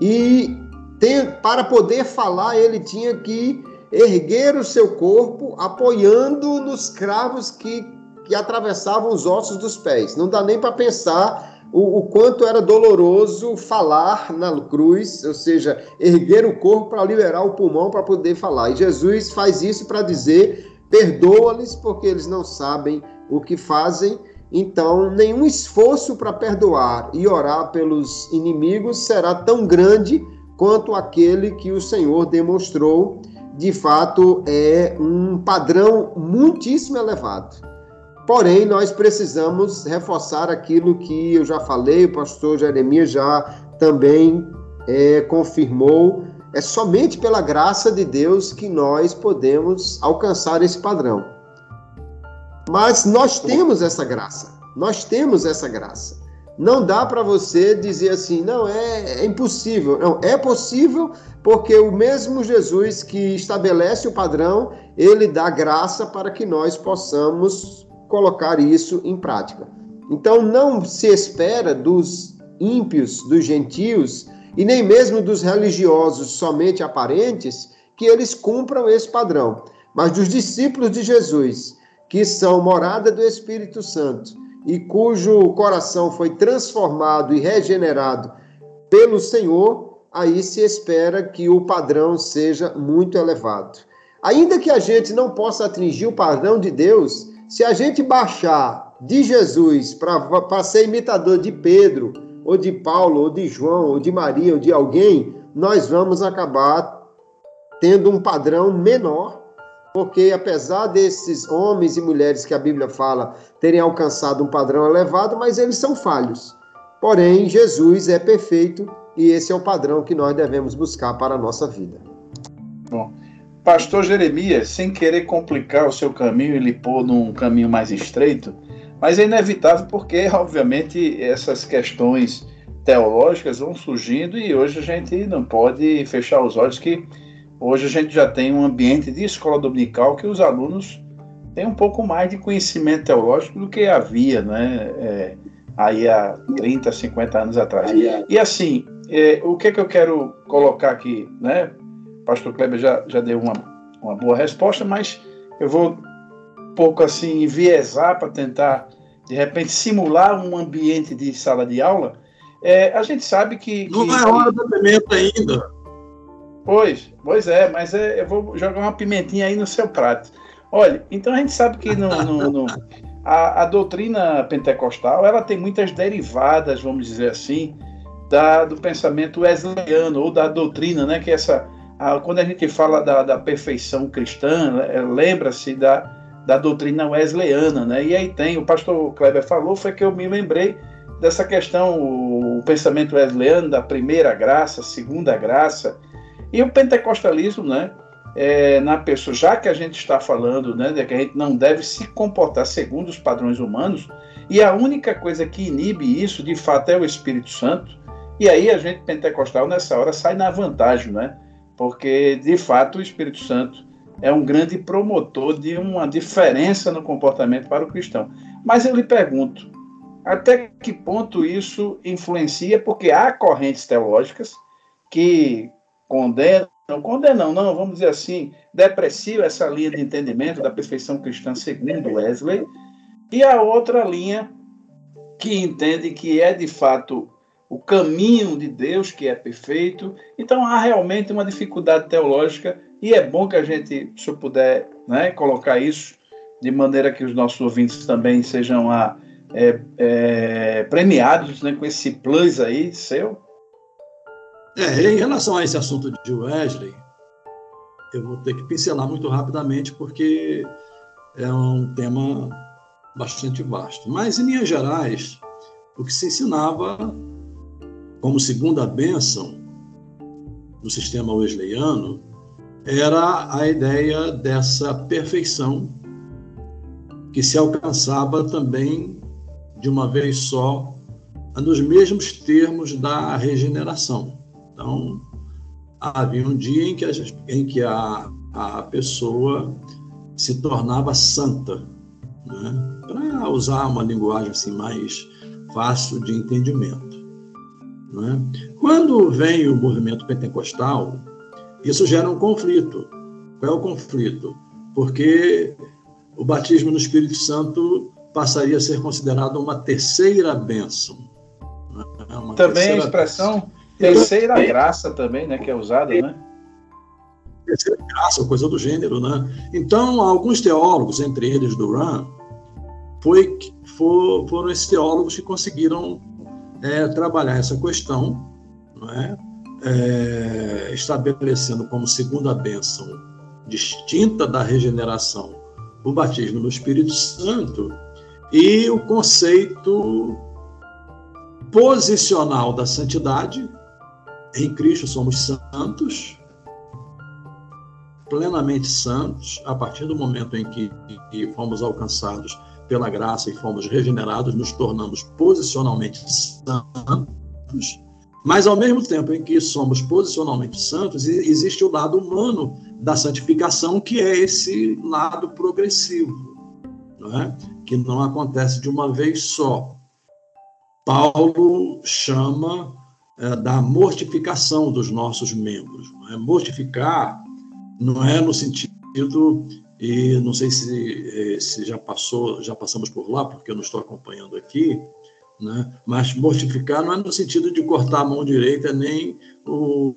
e tem, para poder falar, ele tinha que erguer o seu corpo apoiando nos cravos que, que atravessavam os ossos dos pés. Não dá nem para pensar o, o, quanto era doloroso falar na cruz, ou seja, erguer o corpo para liberar o pulmão para poder falar. E Jesus faz isso para dizer: perdoa-lhes porque eles não sabem o que fazem. Então, nenhum esforço para perdoar e orar pelos inimigos será tão grande quanto aquele que o Senhor demonstrou. De fato, é um padrão muitíssimo elevado. Porém, nós precisamos reforçar aquilo que eu já falei, o pastor Jeremias já também é, confirmou. É somente pela graça de Deus que nós podemos alcançar esse padrão. Mas nós temos essa graça. Nós temos essa graça. Não dá para você dizer assim, não, é, é, impossível. Não, é possível porque o mesmo Jesus que estabelece o padrão, ele dá graça para que nós possamos colocar isso em prática. Então não se espera dos ímpios, dos gentios e nem mesmo dos religiosos somente aparentes que eles cumpram esse padrão, mas dos discípulos de Jesus, que são morada do Espírito Santo e cujo coração foi transformado e regenerado pelo Senhor, aí se espera que o padrão seja muito elevado. Ainda que a gente não possa atingir o padrão de Deus, se a gente baixar de Jesus para ser imitador de Pedro, ou de Paulo, ou de João, ou de Maria, ou de alguém, nós vamos acabar tendo um padrão menor, porque apesar desses homens e mulheres que a Bíblia fala terem alcançado um padrão elevado, mas eles são falhos. Porém, Jesus é perfeito e esse é o padrão que nós devemos buscar para a nossa vida. Bom, Pastor Jeremias, sem querer complicar o seu caminho e lhe pôr num caminho mais estreito, mas é inevitável porque, obviamente, essas questões teológicas vão surgindo e hoje a gente não pode fechar os olhos que hoje a gente já tem um ambiente de escola dominical que os alunos têm um pouco mais de conhecimento teológico do que havia, né? É, aí há 30, 50 anos atrás. E assim, é, o que é que eu quero colocar aqui, né? O pastor Kleber já, já deu uma, uma boa resposta, mas eu vou pouco assim enviesar para tentar de repente simular um ambiente de sala de aula. É, a gente sabe que, não é hora da pimenta ainda. Pois, pois é, mas é, eu vou jogar uma pimentinha aí no seu prato. Olha, então a gente sabe que no, no, no a, a, doutrina pentecostal ela tem muitas derivadas, vamos dizer assim, da, do pensamento wesleyano ou da doutrina, né? Que essa, a, quando a gente fala da, da perfeição cristã, é, lembra-se da, da doutrina wesleyana, né? E aí tem, o pastor Kleber falou, foi que eu me lembrei dessa questão, o, o pensamento wesleyano da primeira graça, segunda graça, e o pentecostalismo, né? É, na pessoa, já que a gente está falando né, de que a gente não deve se comportar segundo os padrões humanos, e a única coisa que inibe isso, de fato, é o Espírito Santo, e aí a gente pentecostal nessa hora sai na vantagem, né? Porque, de fato, o Espírito Santo é um grande promotor de uma diferença no comportamento para o cristão. Mas eu lhe pergunto, até que ponto isso influencia? Porque há correntes teológicas que condenam, condenam, não, vamos dizer assim, depreciam essa linha de entendimento da perfeição cristã segundo Wesley, e a outra linha que entende que é de fato o caminho de Deus que é perfeito. Então há realmente uma dificuldade teológica e é bom que a gente, se eu puder, né, colocar isso de maneira que os nossos ouvintes também sejam a, ah, é, é, premiados né, com esse plus aí seu. É, em relação a esse assunto de Wesley, eu vou ter que pincelar muito rapidamente porque é um tema bastante vasto. Mas, em linhas gerais, o que se ensinava como segunda bênção do sistema wesleyano era a ideia dessa perfeição que se alcançava também de uma vez só nos mesmos termos da regeneração. Então, havia um dia em que a, em que a, a pessoa se tornava santa, né? para usar uma linguagem assim mais fácil de entendimento. Né? Quando vem o movimento pentecostal, isso gera um conflito. Qual é o conflito? Porque o batismo no Espírito Santo passaria a ser considerado uma terceira bênção. Né? Uma também a expressão terceira graça também, né, que é usada, né? Terceira graça, coisa do gênero, né? Então, alguns teólogos, entre eles Duran, foi, for, foram esses teólogos que conseguiram é, trabalhar essa questão, não é? é, estabelecendo como segunda bênção distinta da regeneração o batismo no Espírito Santo e o conceito posicional da santidade. Em Cristo somos santos, plenamente santos, a partir do momento em que, que fomos alcançados pela graça e fomos regenerados, nos tornamos posicionalmente santos mas, ao mesmo tempo em que somos posicionalmente santos, existe o lado humano da santificação, que é esse lado progressivo. não é? que não acontece de uma vez só. Paulo chama da mortificação dos nossos membros. É? Mortificar não é no sentido e não sei se, eh, se já passou, já passamos por lá, porque eu não estou acompanhando aqui, né? mas mortificar não é no sentido de cortar a mão direita nem o,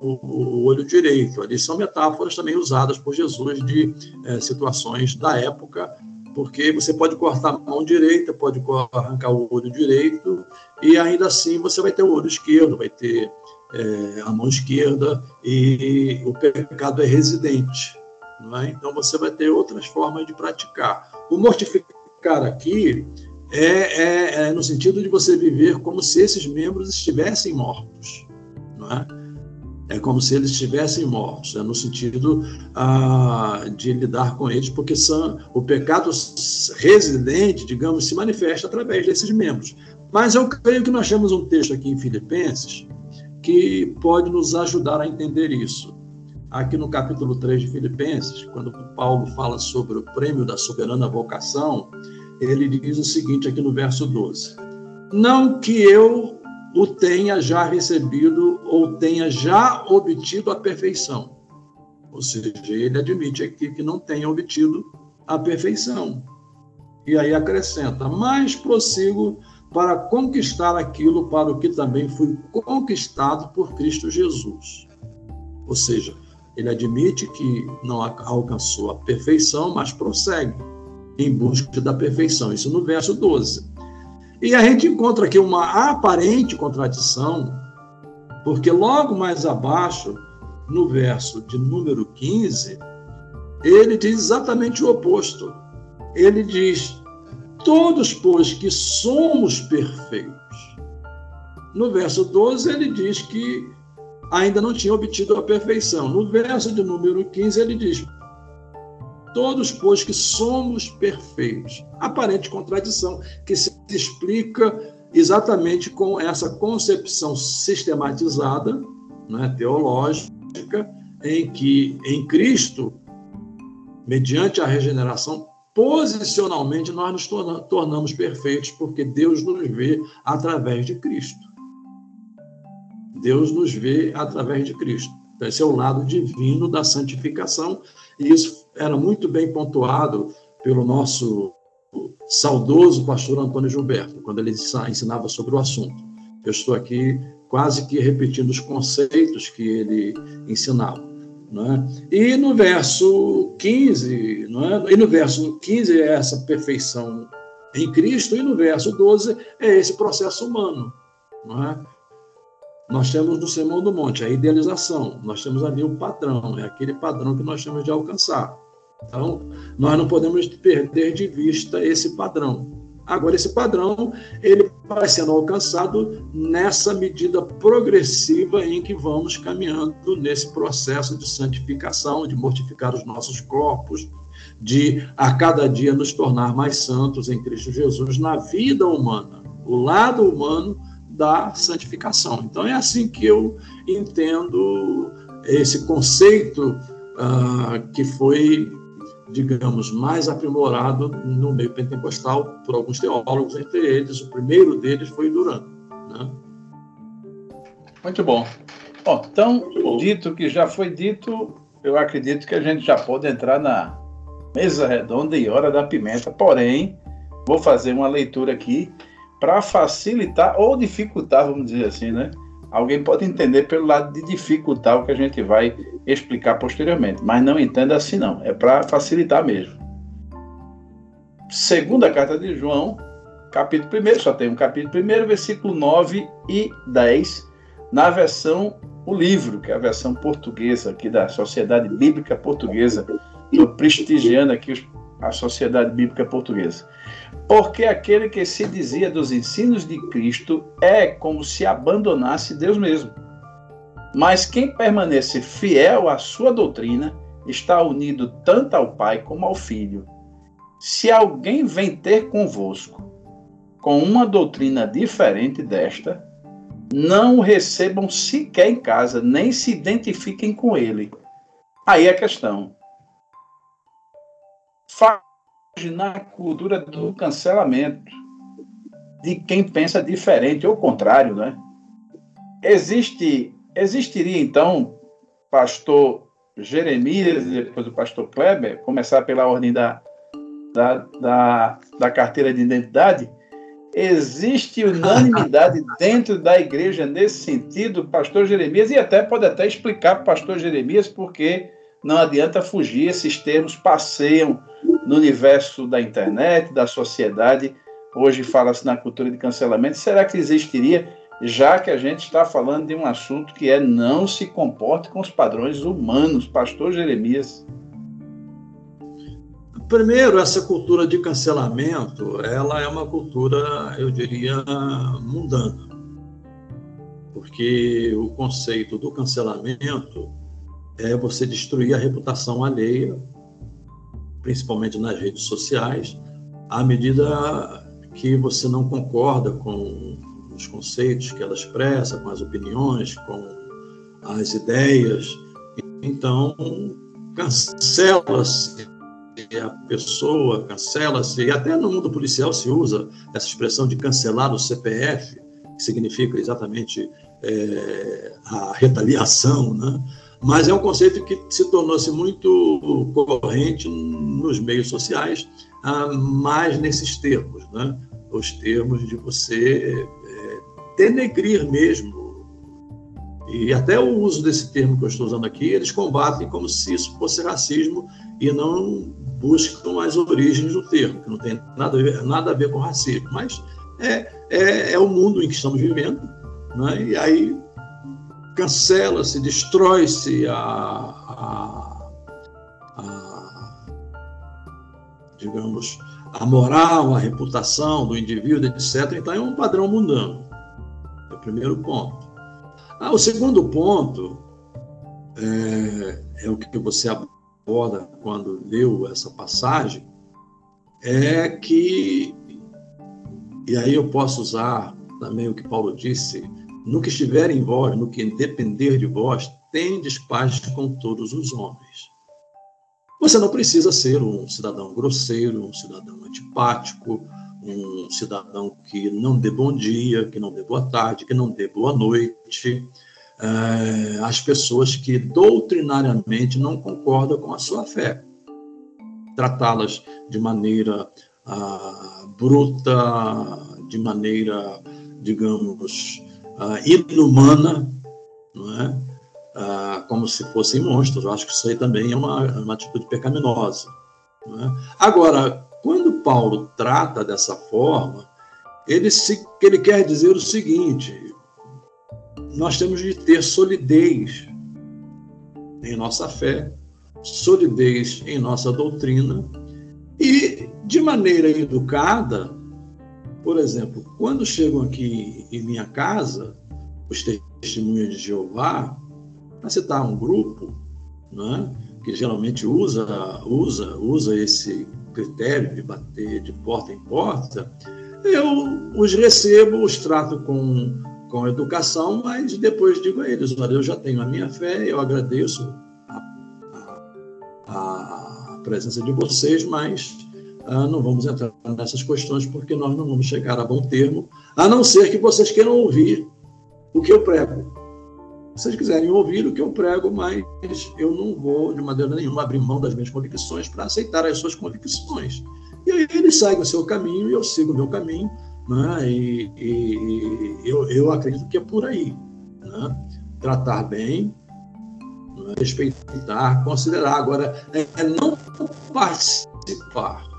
o, o olho direito. Ali são metáforas também usadas por Jesus de é, situações da época, porque você pode cortar a mão direita, pode arrancar o olho direito, e ainda assim você vai ter o olho esquerdo, vai ter é, a mão esquerda, e o pecado é residente. É? Então você vai ter outras formas de praticar. O mortificar aqui é, é, é, no sentido de você viver como se esses membros estivessem mortos. Não é? É como se eles estivessem mortos, é no sentido ah, de lidar com eles, porque são, o pecado residente, digamos, se manifesta através desses membros. Mas eu creio que nós temos um texto aqui em Filipenses que pode nos ajudar a entender isso. Aqui no capítulo 3 de Filipenses, quando Paulo fala sobre o prêmio da soberana vocação, ele diz o seguinte aqui no verso 12: Não que eu o tenha já recebido ou tenha já obtido a perfeição. Ou seja, ele admite aqui que não tenha obtido a perfeição. E aí acrescenta: Mas prossigo para conquistar aquilo para o que também fui conquistado por Cristo Jesus. Ou seja, ele admite que não alcançou a perfeição, mas prossegue em busca da perfeição. Isso no verso 12. E a gente encontra aqui uma aparente contradição, porque logo mais abaixo, no verso de número 15, ele diz exatamente o oposto. Ele diz: Todos, pois, que somos perfeitos. No verso 12, ele diz que ainda não tinha obtido a perfeição. No verso de número 15, ele diz: Todos, pois, que somos perfeitos. Aparente contradição que se explica exatamente com essa concepção sistematizada, né, teológica, em que em Cristo, mediante a regeneração, posicionalmente nós nos tornamos perfeitos, porque Deus nos vê através de Cristo. Deus nos vê através de Cristo. Então, esse é o lado divino da santificação, e isso era muito bem pontuado pelo nosso saudoso pastor Antônio Gilberto, quando ele ensinava sobre o assunto. Eu estou aqui quase que repetindo os conceitos que ele ensinava. É? E no verso 15, não é? e no verso 15 é essa perfeição em Cristo, e no verso 12 é esse processo humano. Não é? Nós temos no Sermão do Monte a idealização, nós temos ali o padrão, é aquele padrão que nós temos de alcançar. Então, nós não podemos perder de vista esse padrão. Agora, esse padrão ele vai sendo alcançado nessa medida progressiva em que vamos caminhando nesse processo de santificação, de mortificar os nossos corpos, de a cada dia nos tornar mais santos em Cristo Jesus na vida humana. O lado humano da santificação. Então é assim que eu entendo esse conceito uh, que foi, digamos, mais aprimorado no meio pentecostal por alguns teólogos, entre eles, o primeiro deles foi Duran. Né? Muito bom. Bom, então, dito que já foi dito, eu acredito que a gente já pode entrar na mesa redonda e hora da pimenta. Porém, vou fazer uma leitura aqui para facilitar ou dificultar, vamos dizer assim, né? Alguém pode entender pelo lado de dificultar o que a gente vai explicar posteriormente, mas não entenda assim não, é para facilitar mesmo. Segunda carta de João, capítulo 1, só tem um capítulo 1, versículo 9 e 10, na versão o livro, que é a versão portuguesa aqui da Sociedade Bíblica Portuguesa. Estou prestigiando aqui a Sociedade Bíblica Portuguesa. Porque aquele que se dizia dos ensinos de Cristo é como se abandonasse Deus mesmo. Mas quem permanece fiel à sua doutrina está unido tanto ao Pai como ao Filho. Se alguém vem ter convosco com uma doutrina diferente desta, não o recebam sequer em casa, nem se identifiquem com ele. Aí é a questão na cultura do cancelamento de quem pensa diferente ou contrário, né? Existe, existiria então, pastor Jeremias e depois o pastor Kleber, começar pela ordem da, da, da, da carteira de identidade, existe unanimidade dentro da igreja nesse sentido, pastor Jeremias, e até pode até explicar para pastor Jeremias porque não adianta fugir, esses termos passeiam no universo da internet, da sociedade. Hoje fala-se na cultura de cancelamento. Será que existiria, já que a gente está falando de um assunto que é não se comporte com os padrões humanos? Pastor Jeremias. Primeiro, essa cultura de cancelamento, ela é uma cultura, eu diria, mundana. Porque o conceito do cancelamento é você destruir a reputação alheia, principalmente nas redes sociais, à medida que você não concorda com os conceitos que ela expressa, com as opiniões, com as ideias. Então, cancela-se a pessoa, cancela-se, e até no mundo policial se usa essa expressão de cancelar o CPF, que significa exatamente é, a retaliação, né? Mas é um conceito que se tornou-se muito corrente nos meios sociais, ah, mais nesses termos, né? os termos de você é, denegrir mesmo. E até o uso desse termo que eu estou usando aqui, eles combatem como se isso fosse racismo e não buscam as origens do termo, que não tem nada a ver, nada a ver com racismo. Mas é, é, é o mundo em que estamos vivendo, né? e aí cancela-se, destrói-se a, a, a, digamos, a moral, a reputação do indivíduo, etc. Então é um padrão mundano. É o primeiro ponto. Ah, o segundo ponto é, é o que você aborda quando leu essa passagem, é que, e aí eu posso usar também o que Paulo disse, no que estiver em vós, no que depender de vós, tendes paz com todos os homens. Você não precisa ser um cidadão grosseiro, um cidadão antipático, um cidadão que não dê bom dia, que não dê boa tarde, que não dê boa noite. É, as pessoas que doutrinariamente não concordam com a sua fé. Tratá-las de maneira ah, bruta, de maneira, digamos, uh, inumana, não é? Uh, como se fossem monstros. Eu acho que isso aí também é uma, uma atitude pecaminosa. É? Agora, quando Paulo trata dessa forma, ele, se, ele quer dizer o seguinte: nós temos de ter solidez em nossa fé, solidez em nossa doutrina e, de maneira educada, por exemplo, quando chegam aqui em minha casa, os testemunhos de Jeová, para citar um grupo, né, que geralmente usa, usa, usa esse critério de bater de porta em porta, eu os recebo, os trato com, com educação, mas depois digo a eles: olha, eu já tenho a minha fé, eu agradeço a, a, a presença de vocês, mas ah, não vamos entrar nessas questões porque nós não vamos chegar a bom termo, a não ser que vocês queiram ouvir o que eu prego. Se vocês quiserem ouvir o que eu prego, mas eu não vou, de maneira nenhuma, abrir mão das minhas convicções para aceitar as suas convicções. E aí eles seguem o seu caminho e eu sigo o meu caminho, né? e, e eu, eu acredito que é por aí. Né? Tratar bem, né? respeitar, considerar. Agora, é não participar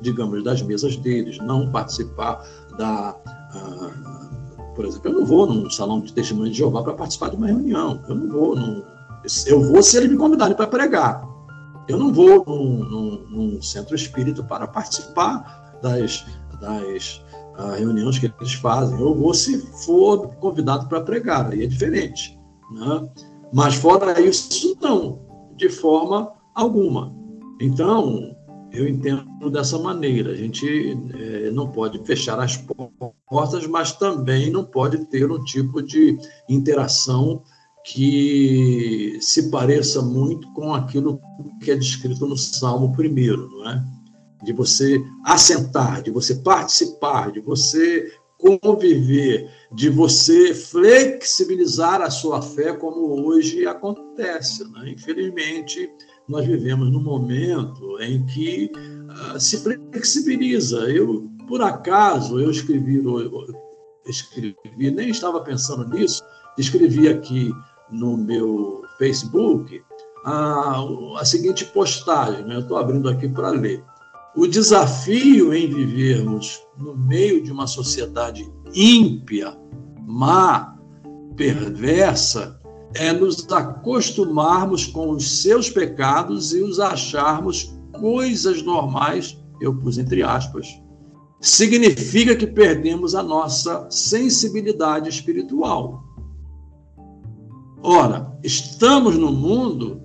digamos, das mesas deles, não participar da. Uh, por exemplo, eu não vou num salão de testemunho de Jeová para participar de uma reunião. Eu não vou. Num, eu vou se eles me convidarem para pregar. Eu não vou num, num, num centro espírita para participar das, das uh, reuniões que eles fazem. Eu vou se for convidado para pregar, aí é diferente. Né? Mas fora isso, não, de forma alguma. Então, eu entendo dessa maneira. A gente é, não pode fechar as portas, mas também não pode ter um tipo de interação que se pareça muito com aquilo que é descrito no Salmo primeiro, não é? de você assentar, de você participar, de você conviver, de você flexibilizar a sua fé, como hoje acontece. Né? Infelizmente, nós vivemos num momento em que uh, se flexibiliza. Eu, por acaso, eu escrevi, eu escrevi, nem estava pensando nisso, escrevi aqui no meu Facebook a, a seguinte postagem, né? eu estou abrindo aqui para ler. O desafio em vivermos no meio de uma sociedade ímpia, má, perversa, é nos acostumarmos com os seus pecados e os acharmos coisas normais, eu pus entre aspas. Significa que perdemos a nossa sensibilidade espiritual. Ora, estamos no mundo,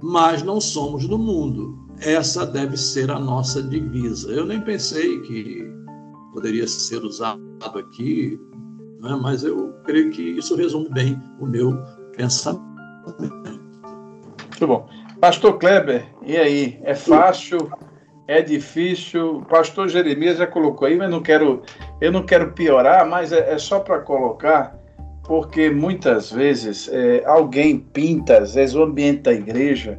mas não somos do mundo essa deve ser a nossa divisa. Eu nem pensei que poderia ser usado aqui, né? mas eu creio que isso resume bem o meu pensamento. Muito bom. Pastor Kleber, e aí? É fácil? É difícil? O pastor Jeremias já colocou aí, mas não quero, eu não quero piorar, mas é, é só para colocar, porque muitas vezes é, alguém pinta, às vezes, o ambiente da igreja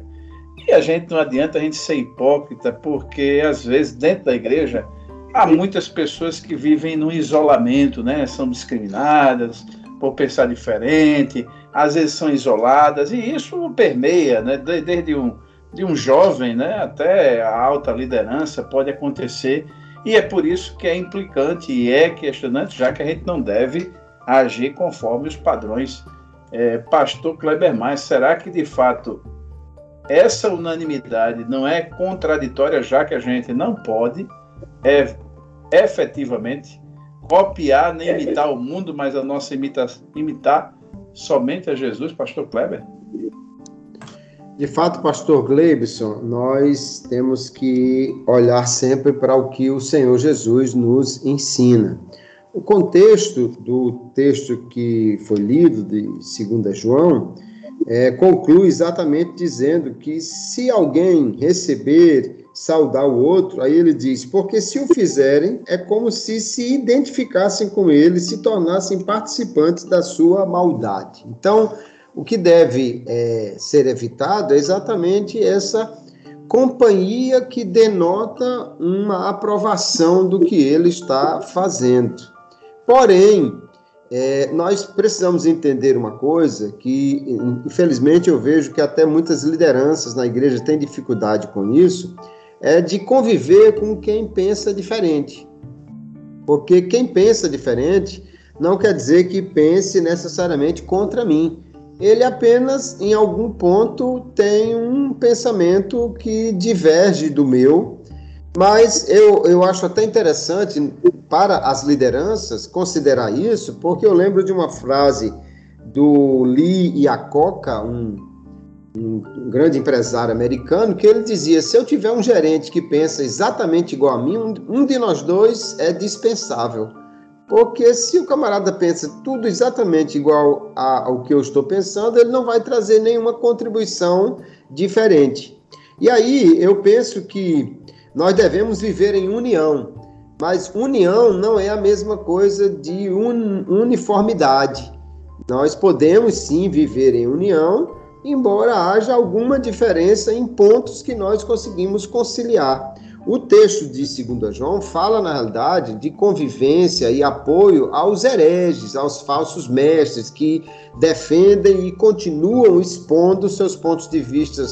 e a gente não adianta a gente ser hipócrita, porque às vezes dentro da igreja há muitas pessoas que vivem no isolamento, né? São discriminadas por pensar diferente, às vezes são isoladas, e isso permeia, né? Desde um, de um jovem né? até a alta liderança pode acontecer, e é por isso que é implicante e é questionante, já que a gente não deve agir conforme os padrões. É, Pastor Kleber Mais, será que de fato essa unanimidade não é contraditória, já que a gente não pode é, efetivamente copiar nem imitar o mundo, mas a nossa imita, imitar somente a Jesus, pastor Kleber? De fato, pastor Gleibson, nós temos que olhar sempre para o que o Senhor Jesus nos ensina. O contexto do texto que foi lido de 2 João é, conclui exatamente dizendo que se alguém receber, saudar o outro, aí ele diz, porque se o fizerem, é como se se identificassem com ele, se tornassem participantes da sua maldade. Então, o que deve é, ser evitado é exatamente essa companhia que denota uma aprovação do que ele está fazendo. Porém, é, nós precisamos entender uma coisa que, infelizmente, eu vejo que até muitas lideranças na igreja têm dificuldade com isso, é de conviver com quem pensa diferente. Porque quem pensa diferente não quer dizer que pense necessariamente contra mim. Ele apenas, em algum ponto, tem um pensamento que diverge do meu mas eu, eu acho até interessante para as lideranças considerar isso, porque eu lembro de uma frase do Lee Iacocca, um, um grande empresário americano, que ele dizia: se eu tiver um gerente que pensa exatamente igual a mim, um, de nós dois é dispensável. Porque se o camarada pensa tudo exatamente igual a, ao que eu estou pensando, ele não vai trazer nenhuma contribuição diferente. E aí eu penso que nós devemos viver em união, mas união não é a mesma coisa de un, uniformidade. Nós podemos sim viver em união, embora haja alguma diferença em pontos que nós conseguimos conciliar. O texto de 2 João fala, na realidade, de convivência e apoio aos hereges, aos falsos mestres que defendem e continuam expondo seus pontos de vista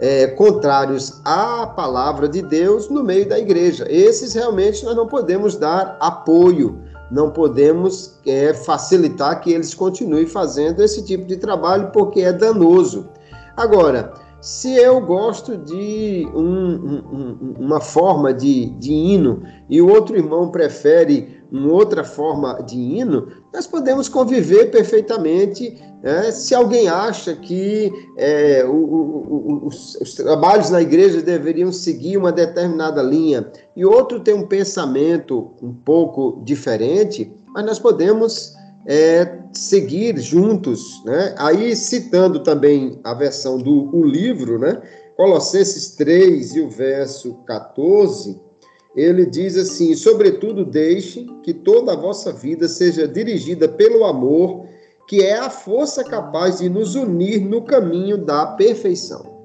é, contrários à palavra de Deus no meio da igreja. Esses realmente nós não podemos dar apoio, não podemos é, facilitar que eles continuem fazendo esse tipo de trabalho porque é danoso. Agora, se eu gosto de um, um, uma forma de, de hino e o outro irmão prefere uma outra forma de hino, nós podemos conviver perfeitamente. Né? Se alguém acha que é, o, o, os, os, trabalhos na igreja deveriam seguir uma determinada linha e outro tem um pensamento um pouco diferente, mas nós podemos é, seguir juntos. Né? Aí, citando também a versão do o livro, né? Colossenses 3 e o verso 14 ele diz assim: Sobretudo, deixe que toda a vossa vida seja dirigida pelo amor, que é a força capaz de nos unir no caminho da perfeição.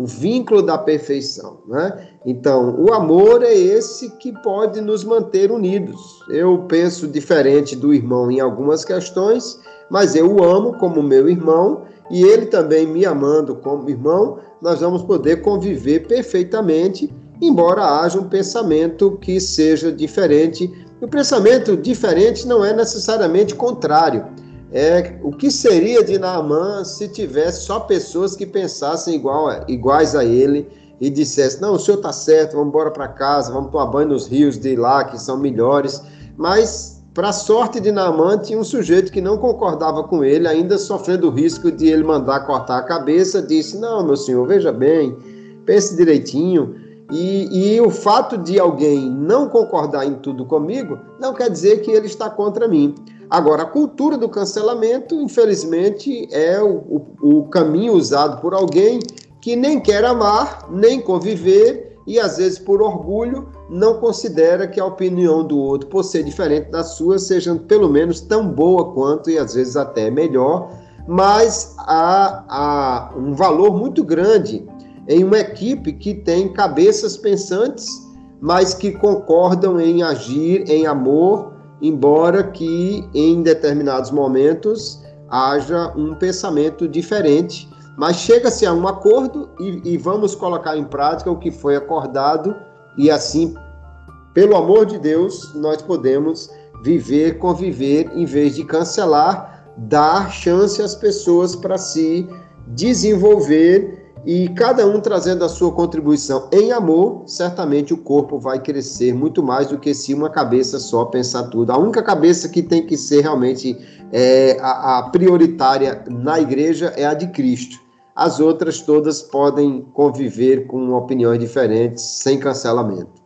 O vínculo da perfeição, né? Então, o amor é esse que pode nos manter unidos. Eu penso diferente do irmão em algumas questões, mas eu o amo como meu irmão e ele também me amando como irmão, nós vamos poder conviver perfeitamente embora haja um pensamento que seja diferente. O pensamento diferente não é necessariamente contrário. É o que seria de Naamã se tivesse só pessoas que pensassem igual, iguais a ele e dissessem: não, o senhor está certo, vamos embora para casa, vamos tomar banho nos rios de lá que são melhores. Mas, para sorte de Naamã, tinha um sujeito que não concordava com ele, ainda sofrendo o risco de ele mandar cortar a cabeça, disse: não, meu senhor, veja bem, pense direitinho. E, e, o fato de alguém não concordar em tudo comigo não quer dizer que ele está contra mim. Agora, a cultura do cancelamento, infelizmente, é o, o, o caminho usado por alguém que nem quer amar, nem conviver e, às vezes, por orgulho, não considera que a opinião do outro, por ser diferente da sua, seja pelo menos tão boa quanto e, às vezes, até melhor. Mas há, há um valor muito grande em uma equipe que tem cabeças pensantes, mas que concordam em agir em amor, embora que em determinados momentos haja um pensamento diferente. Mas chega-se a um acordo e, e vamos colocar em prática o que foi acordado, e assim, pelo amor de Deus, nós podemos viver, conviver, em vez de cancelar, dar chance às pessoas para se desenvolver e cada um trazendo a sua contribuição em amor, certamente o corpo vai crescer muito mais do que se uma cabeça só pensar tudo. A única cabeça que tem que ser realmente é, a, a prioritária na igreja é a de Cristo. As outras todas podem conviver com opiniões diferentes, sem cancelamento.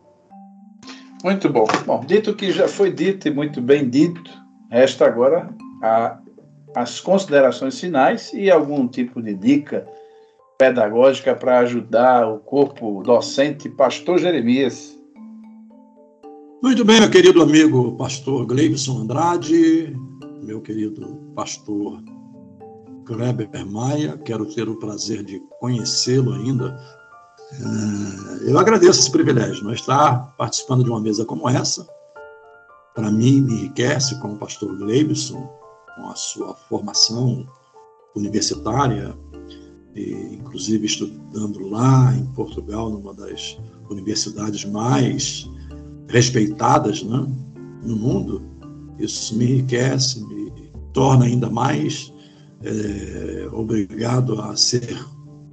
Muito bom. Bom, dito que já foi dito e muito bem dito, resta agora a, as considerações finais e algum tipo de dica pedagógica para ajudar o corpo docente, pastor Jeremias. Muito bem, meu querido amigo pastor Gleibson Andrade, meu querido pastor Kleber Maia, quero ter o prazer de conhecê-lo ainda. É, eu agradeço esse privilégio, não estar participando de uma mesa como essa. Para mim, me enriquece como pastor Gleibson, com a sua formação universitária, e, inclusive estudando lá em Portugal, numa das universidades mais respeitadas né, no mundo. Isso me enriquece, me torna ainda mais é, obrigado a ser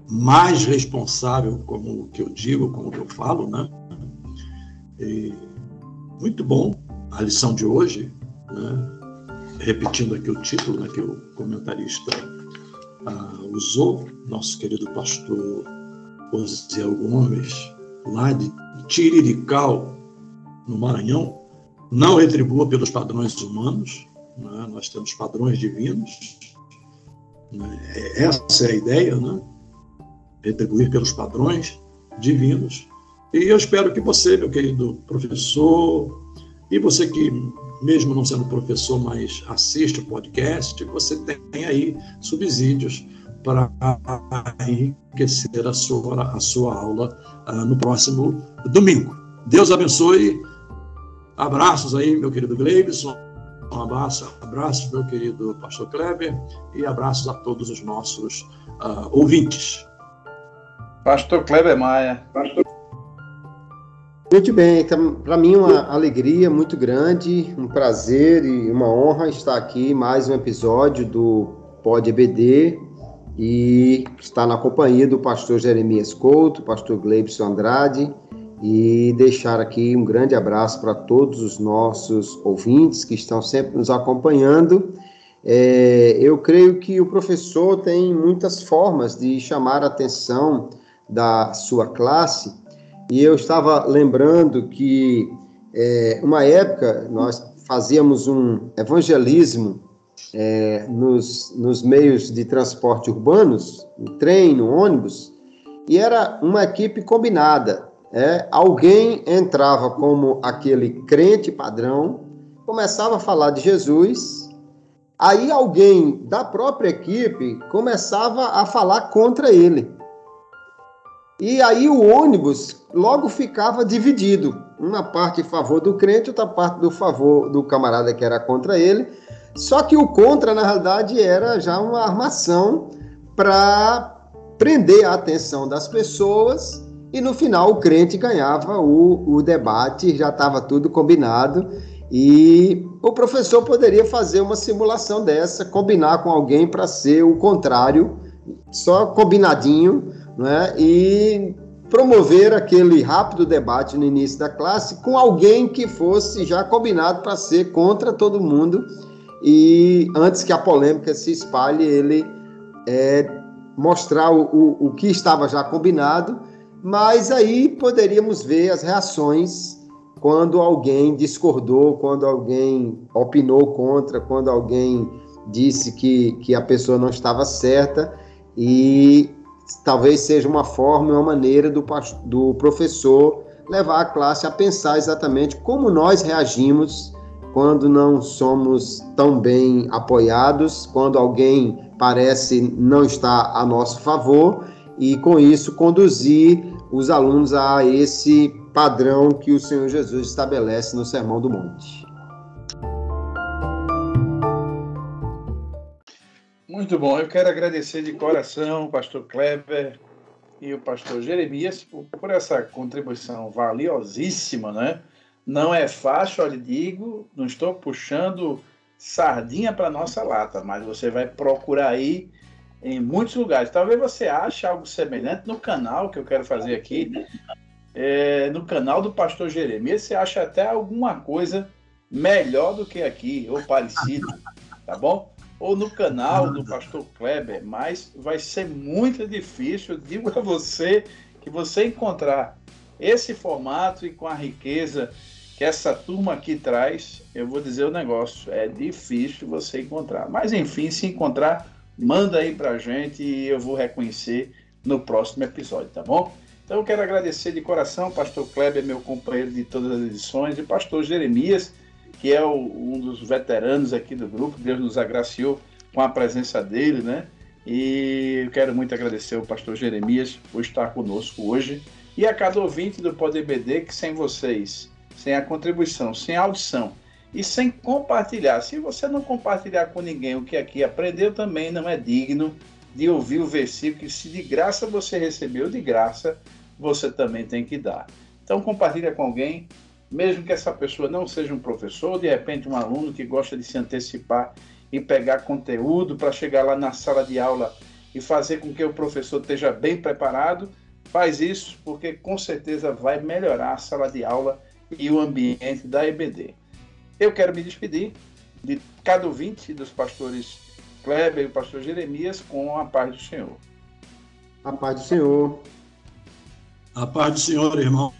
mais responsável, como o que eu digo, como que eu falo, né? E muito bom a lição de hoje, né? repetindo aqui o título né, que o comentarista ah, usou, nosso querido pastor Osiel Gomes, lá de Tirirical, no Maranhão, não retribua pelos padrões humanos, né? nós temos padrões divinos, né? essa é a ideia, né? retribuir pelos padrões divinos. E eu espero que você, meu querido professor, e você que, mesmo não sendo professor, mas assiste o podcast, você tem aí subsídios para enriquecer a sua, a sua aula uh, no próximo domingo. Deus abençoe. Abraços aí, meu querido Gleibson. Um abraço, abraço, meu querido pastor Kleber, e abraços a todos os nossos uh, ouvintes. Pastor Kleber Maia. Pastor... Muito bem, então, para mim uma alegria muito grande, um prazer e uma honra estar aqui mais um episódio do Pod EBD, e está na companhia do pastor Jeremias Couto, pastor Gleibson Andrade, e deixar aqui um grande abraço para todos os nossos ouvintes que estão sempre nos acompanhando. É, eu creio que o professor tem muitas formas de chamar a atenção da sua classe, e eu estava lembrando que, é, uma época, nós fazíamos um evangelismo é, nos, nos meios de transporte urbanos, no trem, no ônibus, e era uma equipe combinada. é, alguém entrava como aquele crente padrão, começava a falar de Jesus, aí alguém da própria equipe começava a falar contra ele. E aí o ônibus logo ficava dividido, uma parte em favor do crente, outra parte do favor do camarada que era contra ele. Só que o contra, na realidade, era já uma armação para prender a atenção das pessoas e no final o crente ganhava o, o debate, já estava tudo combinado. E o professor poderia fazer uma simulação dessa, combinar com alguém para ser o contrário, só combinadinho, né? E promover aquele rápido debate no início da classe com alguém que fosse já combinado para ser contra todo mundo e antes que a polêmica se espalhe, ele é, mostrar o, o, o que estava já combinado, mas aí poderíamos ver as reações quando alguém discordou, quando alguém opinou contra, quando alguém disse que, que a pessoa não estava certa, e talvez seja uma forma, uma maneira do, do professor levar a classe a pensar exatamente como nós reagimos quando não somos tão bem apoiados, quando alguém parece não estar a nosso favor, e com isso conduzir os alunos a esse padrão que o Senhor Jesus estabelece no Sermão do Monte. Muito bom, eu quero agradecer de coração o pastor Kleber e o pastor Jeremias por, por essa contribuição valiosíssima, né? Não é fácil, lhe digo, não estou puxando sardinha para nossa lata, mas você vai procurar aí em muitos lugares. Talvez você ache algo semelhante no canal que eu quero fazer aqui, é, no canal do Pastor Jeremias, você acha até alguma coisa melhor do que aqui, ou parecido, tá bom? Ou no canal do Pastor Kleber, mas vai ser muito difícil, digo a você, que você encontrar esse formato e com a riqueza que essa turma aqui traz, eu vou dizer o negócio, é difícil você encontrar. Mas enfim, se encontrar, manda aí pra gente e eu vou reconhecer no próximo episódio, tá bom? Então eu quero agradecer de coração, pastor Kleber, meu companheiro de todas as edições, e pastor Jeremias, que é o, um dos veteranos aqui do grupo, Deus nos agraciou com a presença dele, né? E eu quero muito agradecer ao pastor Jeremias por estar conosco hoje e a cada ouvinte do Poder BD que sem vocês sem a contribuição, sem a audição e sem compartilhar. Se você não compartilhar com ninguém o que aqui aprendeu, também não é digno de ouvir o versículo que se de graça você recebeu, de graça você também tem que dar. Então compartilha com alguém, mesmo que essa pessoa não seja um professor, de repente um aluno que gosta de se antecipar e pegar conteúdo para chegar lá na sala de aula e fazer com que o professor esteja bem preparado, faz isso porque com certeza vai melhorar a sala de aula e o ambiente da EBD. Eu quero me despedir de cada ouvinte dos pastores Kleber e o pastor Jeremias com a paz do Senhor. A paz do Senhor. A paz do Senhor, irmão.